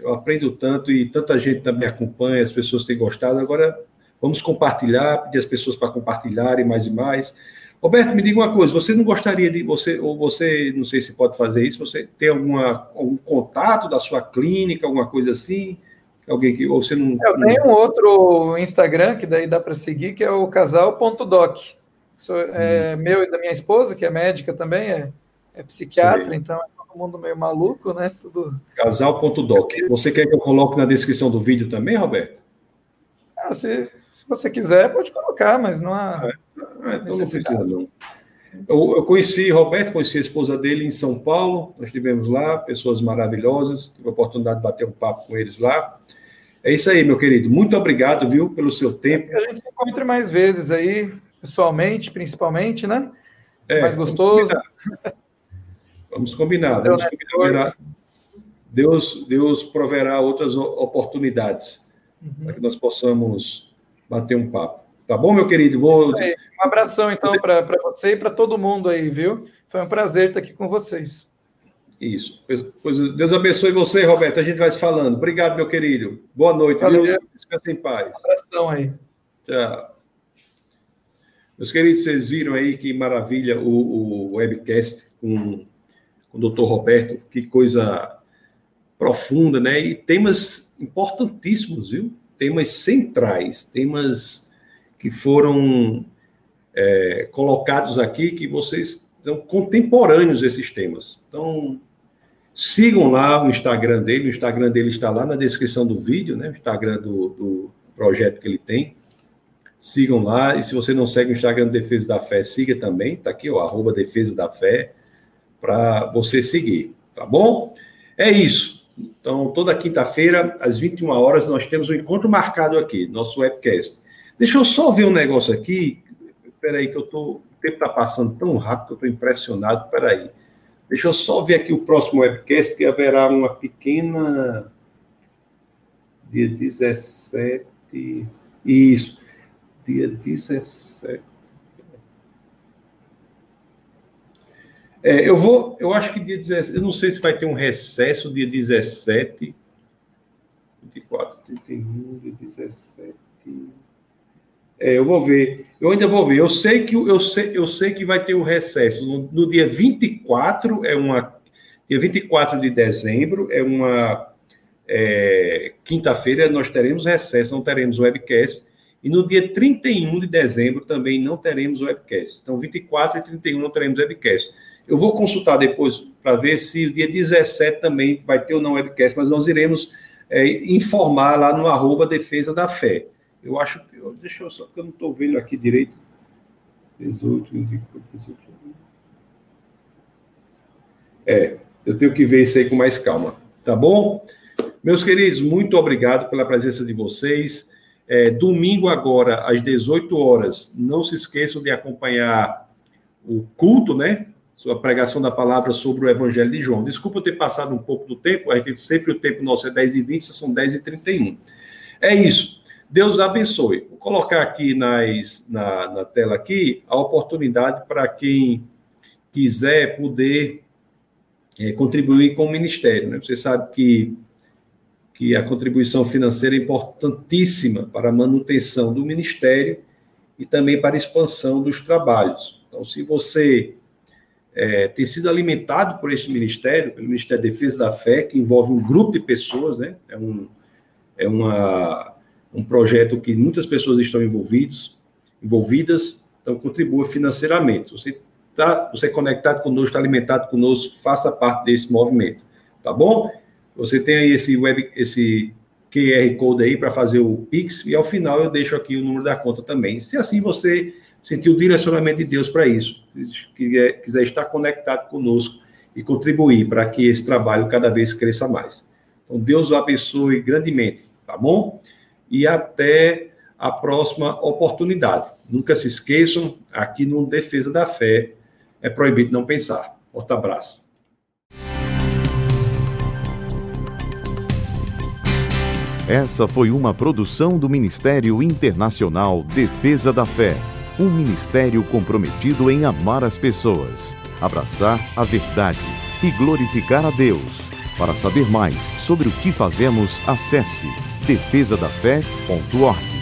[SPEAKER 1] eu aprendo tanto e tanta gente também acompanha, as pessoas têm gostado. Agora, vamos compartilhar, pedir as pessoas para compartilharem mais e mais. Roberto, me diga uma coisa, você não gostaria de, você, ou você, não sei se pode fazer isso, você tem alguma, algum contato da sua clínica, alguma coisa assim? Alguém que, ou você não...
[SPEAKER 2] Eu tenho um outro Instagram, que daí dá para seguir, que é o casal.doc. É hum. meu e da minha esposa, que é médica também, é, é psiquiatra, Sim. então é mundo meio maluco, né? Tudo.
[SPEAKER 1] Casal.doc. Você quer que eu coloque na descrição do vídeo também, Roberto?
[SPEAKER 2] Ah, se, se você quiser, pode colocar, mas não há.
[SPEAKER 1] É, é, então não precisa, não. Eu, eu, conheci Roberto, conheci a esposa dele em São Paulo, nós estivemos lá, pessoas maravilhosas, tive a oportunidade de bater um papo com eles lá. É isso aí, meu querido. Muito obrigado, viu, pelo seu tempo.
[SPEAKER 2] a gente se encontre mais vezes aí, pessoalmente, principalmente, né? É, mais gostoso.
[SPEAKER 1] Vamos combinar. Vamos combinar. Deus, Deus proverá outras oportunidades uhum. para que nós possamos bater um papo. Tá bom, meu querido? Vou...
[SPEAKER 2] Um abração, então, para você e para todo mundo aí, viu? Foi um prazer estar aqui com vocês.
[SPEAKER 1] Isso. Pois, Deus abençoe você, Roberto. A gente vai se falando. Obrigado, meu querido. Boa noite. Valeu. Descanse em paz.
[SPEAKER 2] Um abração aí.
[SPEAKER 1] Tchau. Meus queridos, vocês viram aí que maravilha o, o webcast com com o doutor Roberto, que coisa profunda, né? E temas importantíssimos, viu? Temas centrais, temas que foram é, colocados aqui, que vocês são contemporâneos esses temas. Então, sigam lá o Instagram dele, o Instagram dele está lá na descrição do vídeo, né? O Instagram do, do projeto que ele tem. Sigam lá, e se você não segue o Instagram Defesa da Fé, siga também, tá aqui, ó, arroba Defesa da Fé para você seguir, tá bom? É isso. Então, toda quinta-feira, às 21 horas, nós temos um encontro marcado aqui, nosso webcast. Deixa eu só ver um negócio aqui. Espera aí, que eu tô. O tempo está passando tão rápido que eu estou impressionado. Espera aí. Deixa eu só ver aqui o próximo webcast, que haverá uma pequena. Dia 17. Isso. Dia 17. É, eu vou, eu acho que dia 17, eu não sei se vai ter um recesso dia 17, 24, 31, dia 17. É, eu vou ver. Eu ainda vou ver. Eu sei que eu sei, eu sei que vai ter o um recesso no, no, dia 24 é uma dia 24 de dezembro é uma é, quinta-feira nós teremos recesso, não teremos webcast. E no dia 31 de dezembro também não teremos webcast. Então, 24 e 31 não teremos webcast. Eu vou consultar depois para ver se o dia 17 também vai ter ou não webcast, mas nós iremos é, informar lá no arroba Defesa da Fé. Eu acho que. Deixa eu só, porque eu não estou vendo aqui direito. 18, 18. É, eu tenho que ver isso aí com mais calma. Tá bom? Meus queridos, muito obrigado pela presença de vocês. É, domingo agora, às 18 horas, não se esqueçam de acompanhar o culto, né? Sua pregação da palavra sobre o Evangelho de João. Desculpa eu ter passado um pouco do tempo, é que sempre o tempo nosso é 10 e 20, são 10 e 31. É isso. Deus abençoe. Vou colocar aqui nas, na, na tela aqui a oportunidade para quem quiser poder é, contribuir com o ministério. Né? Você sabe que, que a contribuição financeira é importantíssima para a manutenção do ministério e também para a expansão dos trabalhos. Então, se você é, tem sido alimentado por este ministério, pelo Ministério da Defesa da Fé, que envolve um grupo de pessoas, né? É um, é uma, um projeto que muitas pessoas estão envolvidos, envolvidas, então contribua financeiramente. Você está você é conectado conosco, está alimentado conosco, faça parte desse movimento, tá bom? Você tem aí esse web, esse QR Code aí para fazer o Pix, e ao final eu deixo aqui o número da conta também. Se assim você sentir o direcionamento de Deus para isso, quiser, quiser estar conectado conosco e contribuir para que esse trabalho cada vez cresça mais. Então, Deus o abençoe grandemente, tá bom? E até a próxima oportunidade. Nunca se esqueçam, aqui no Defesa da Fé, é proibido não pensar. Forte abraço.
[SPEAKER 3] Essa foi uma produção do Ministério Internacional Defesa da Fé, um ministério comprometido em amar as pessoas, abraçar a verdade e glorificar a Deus. Para saber mais sobre o que fazemos, acesse defesadafé.org.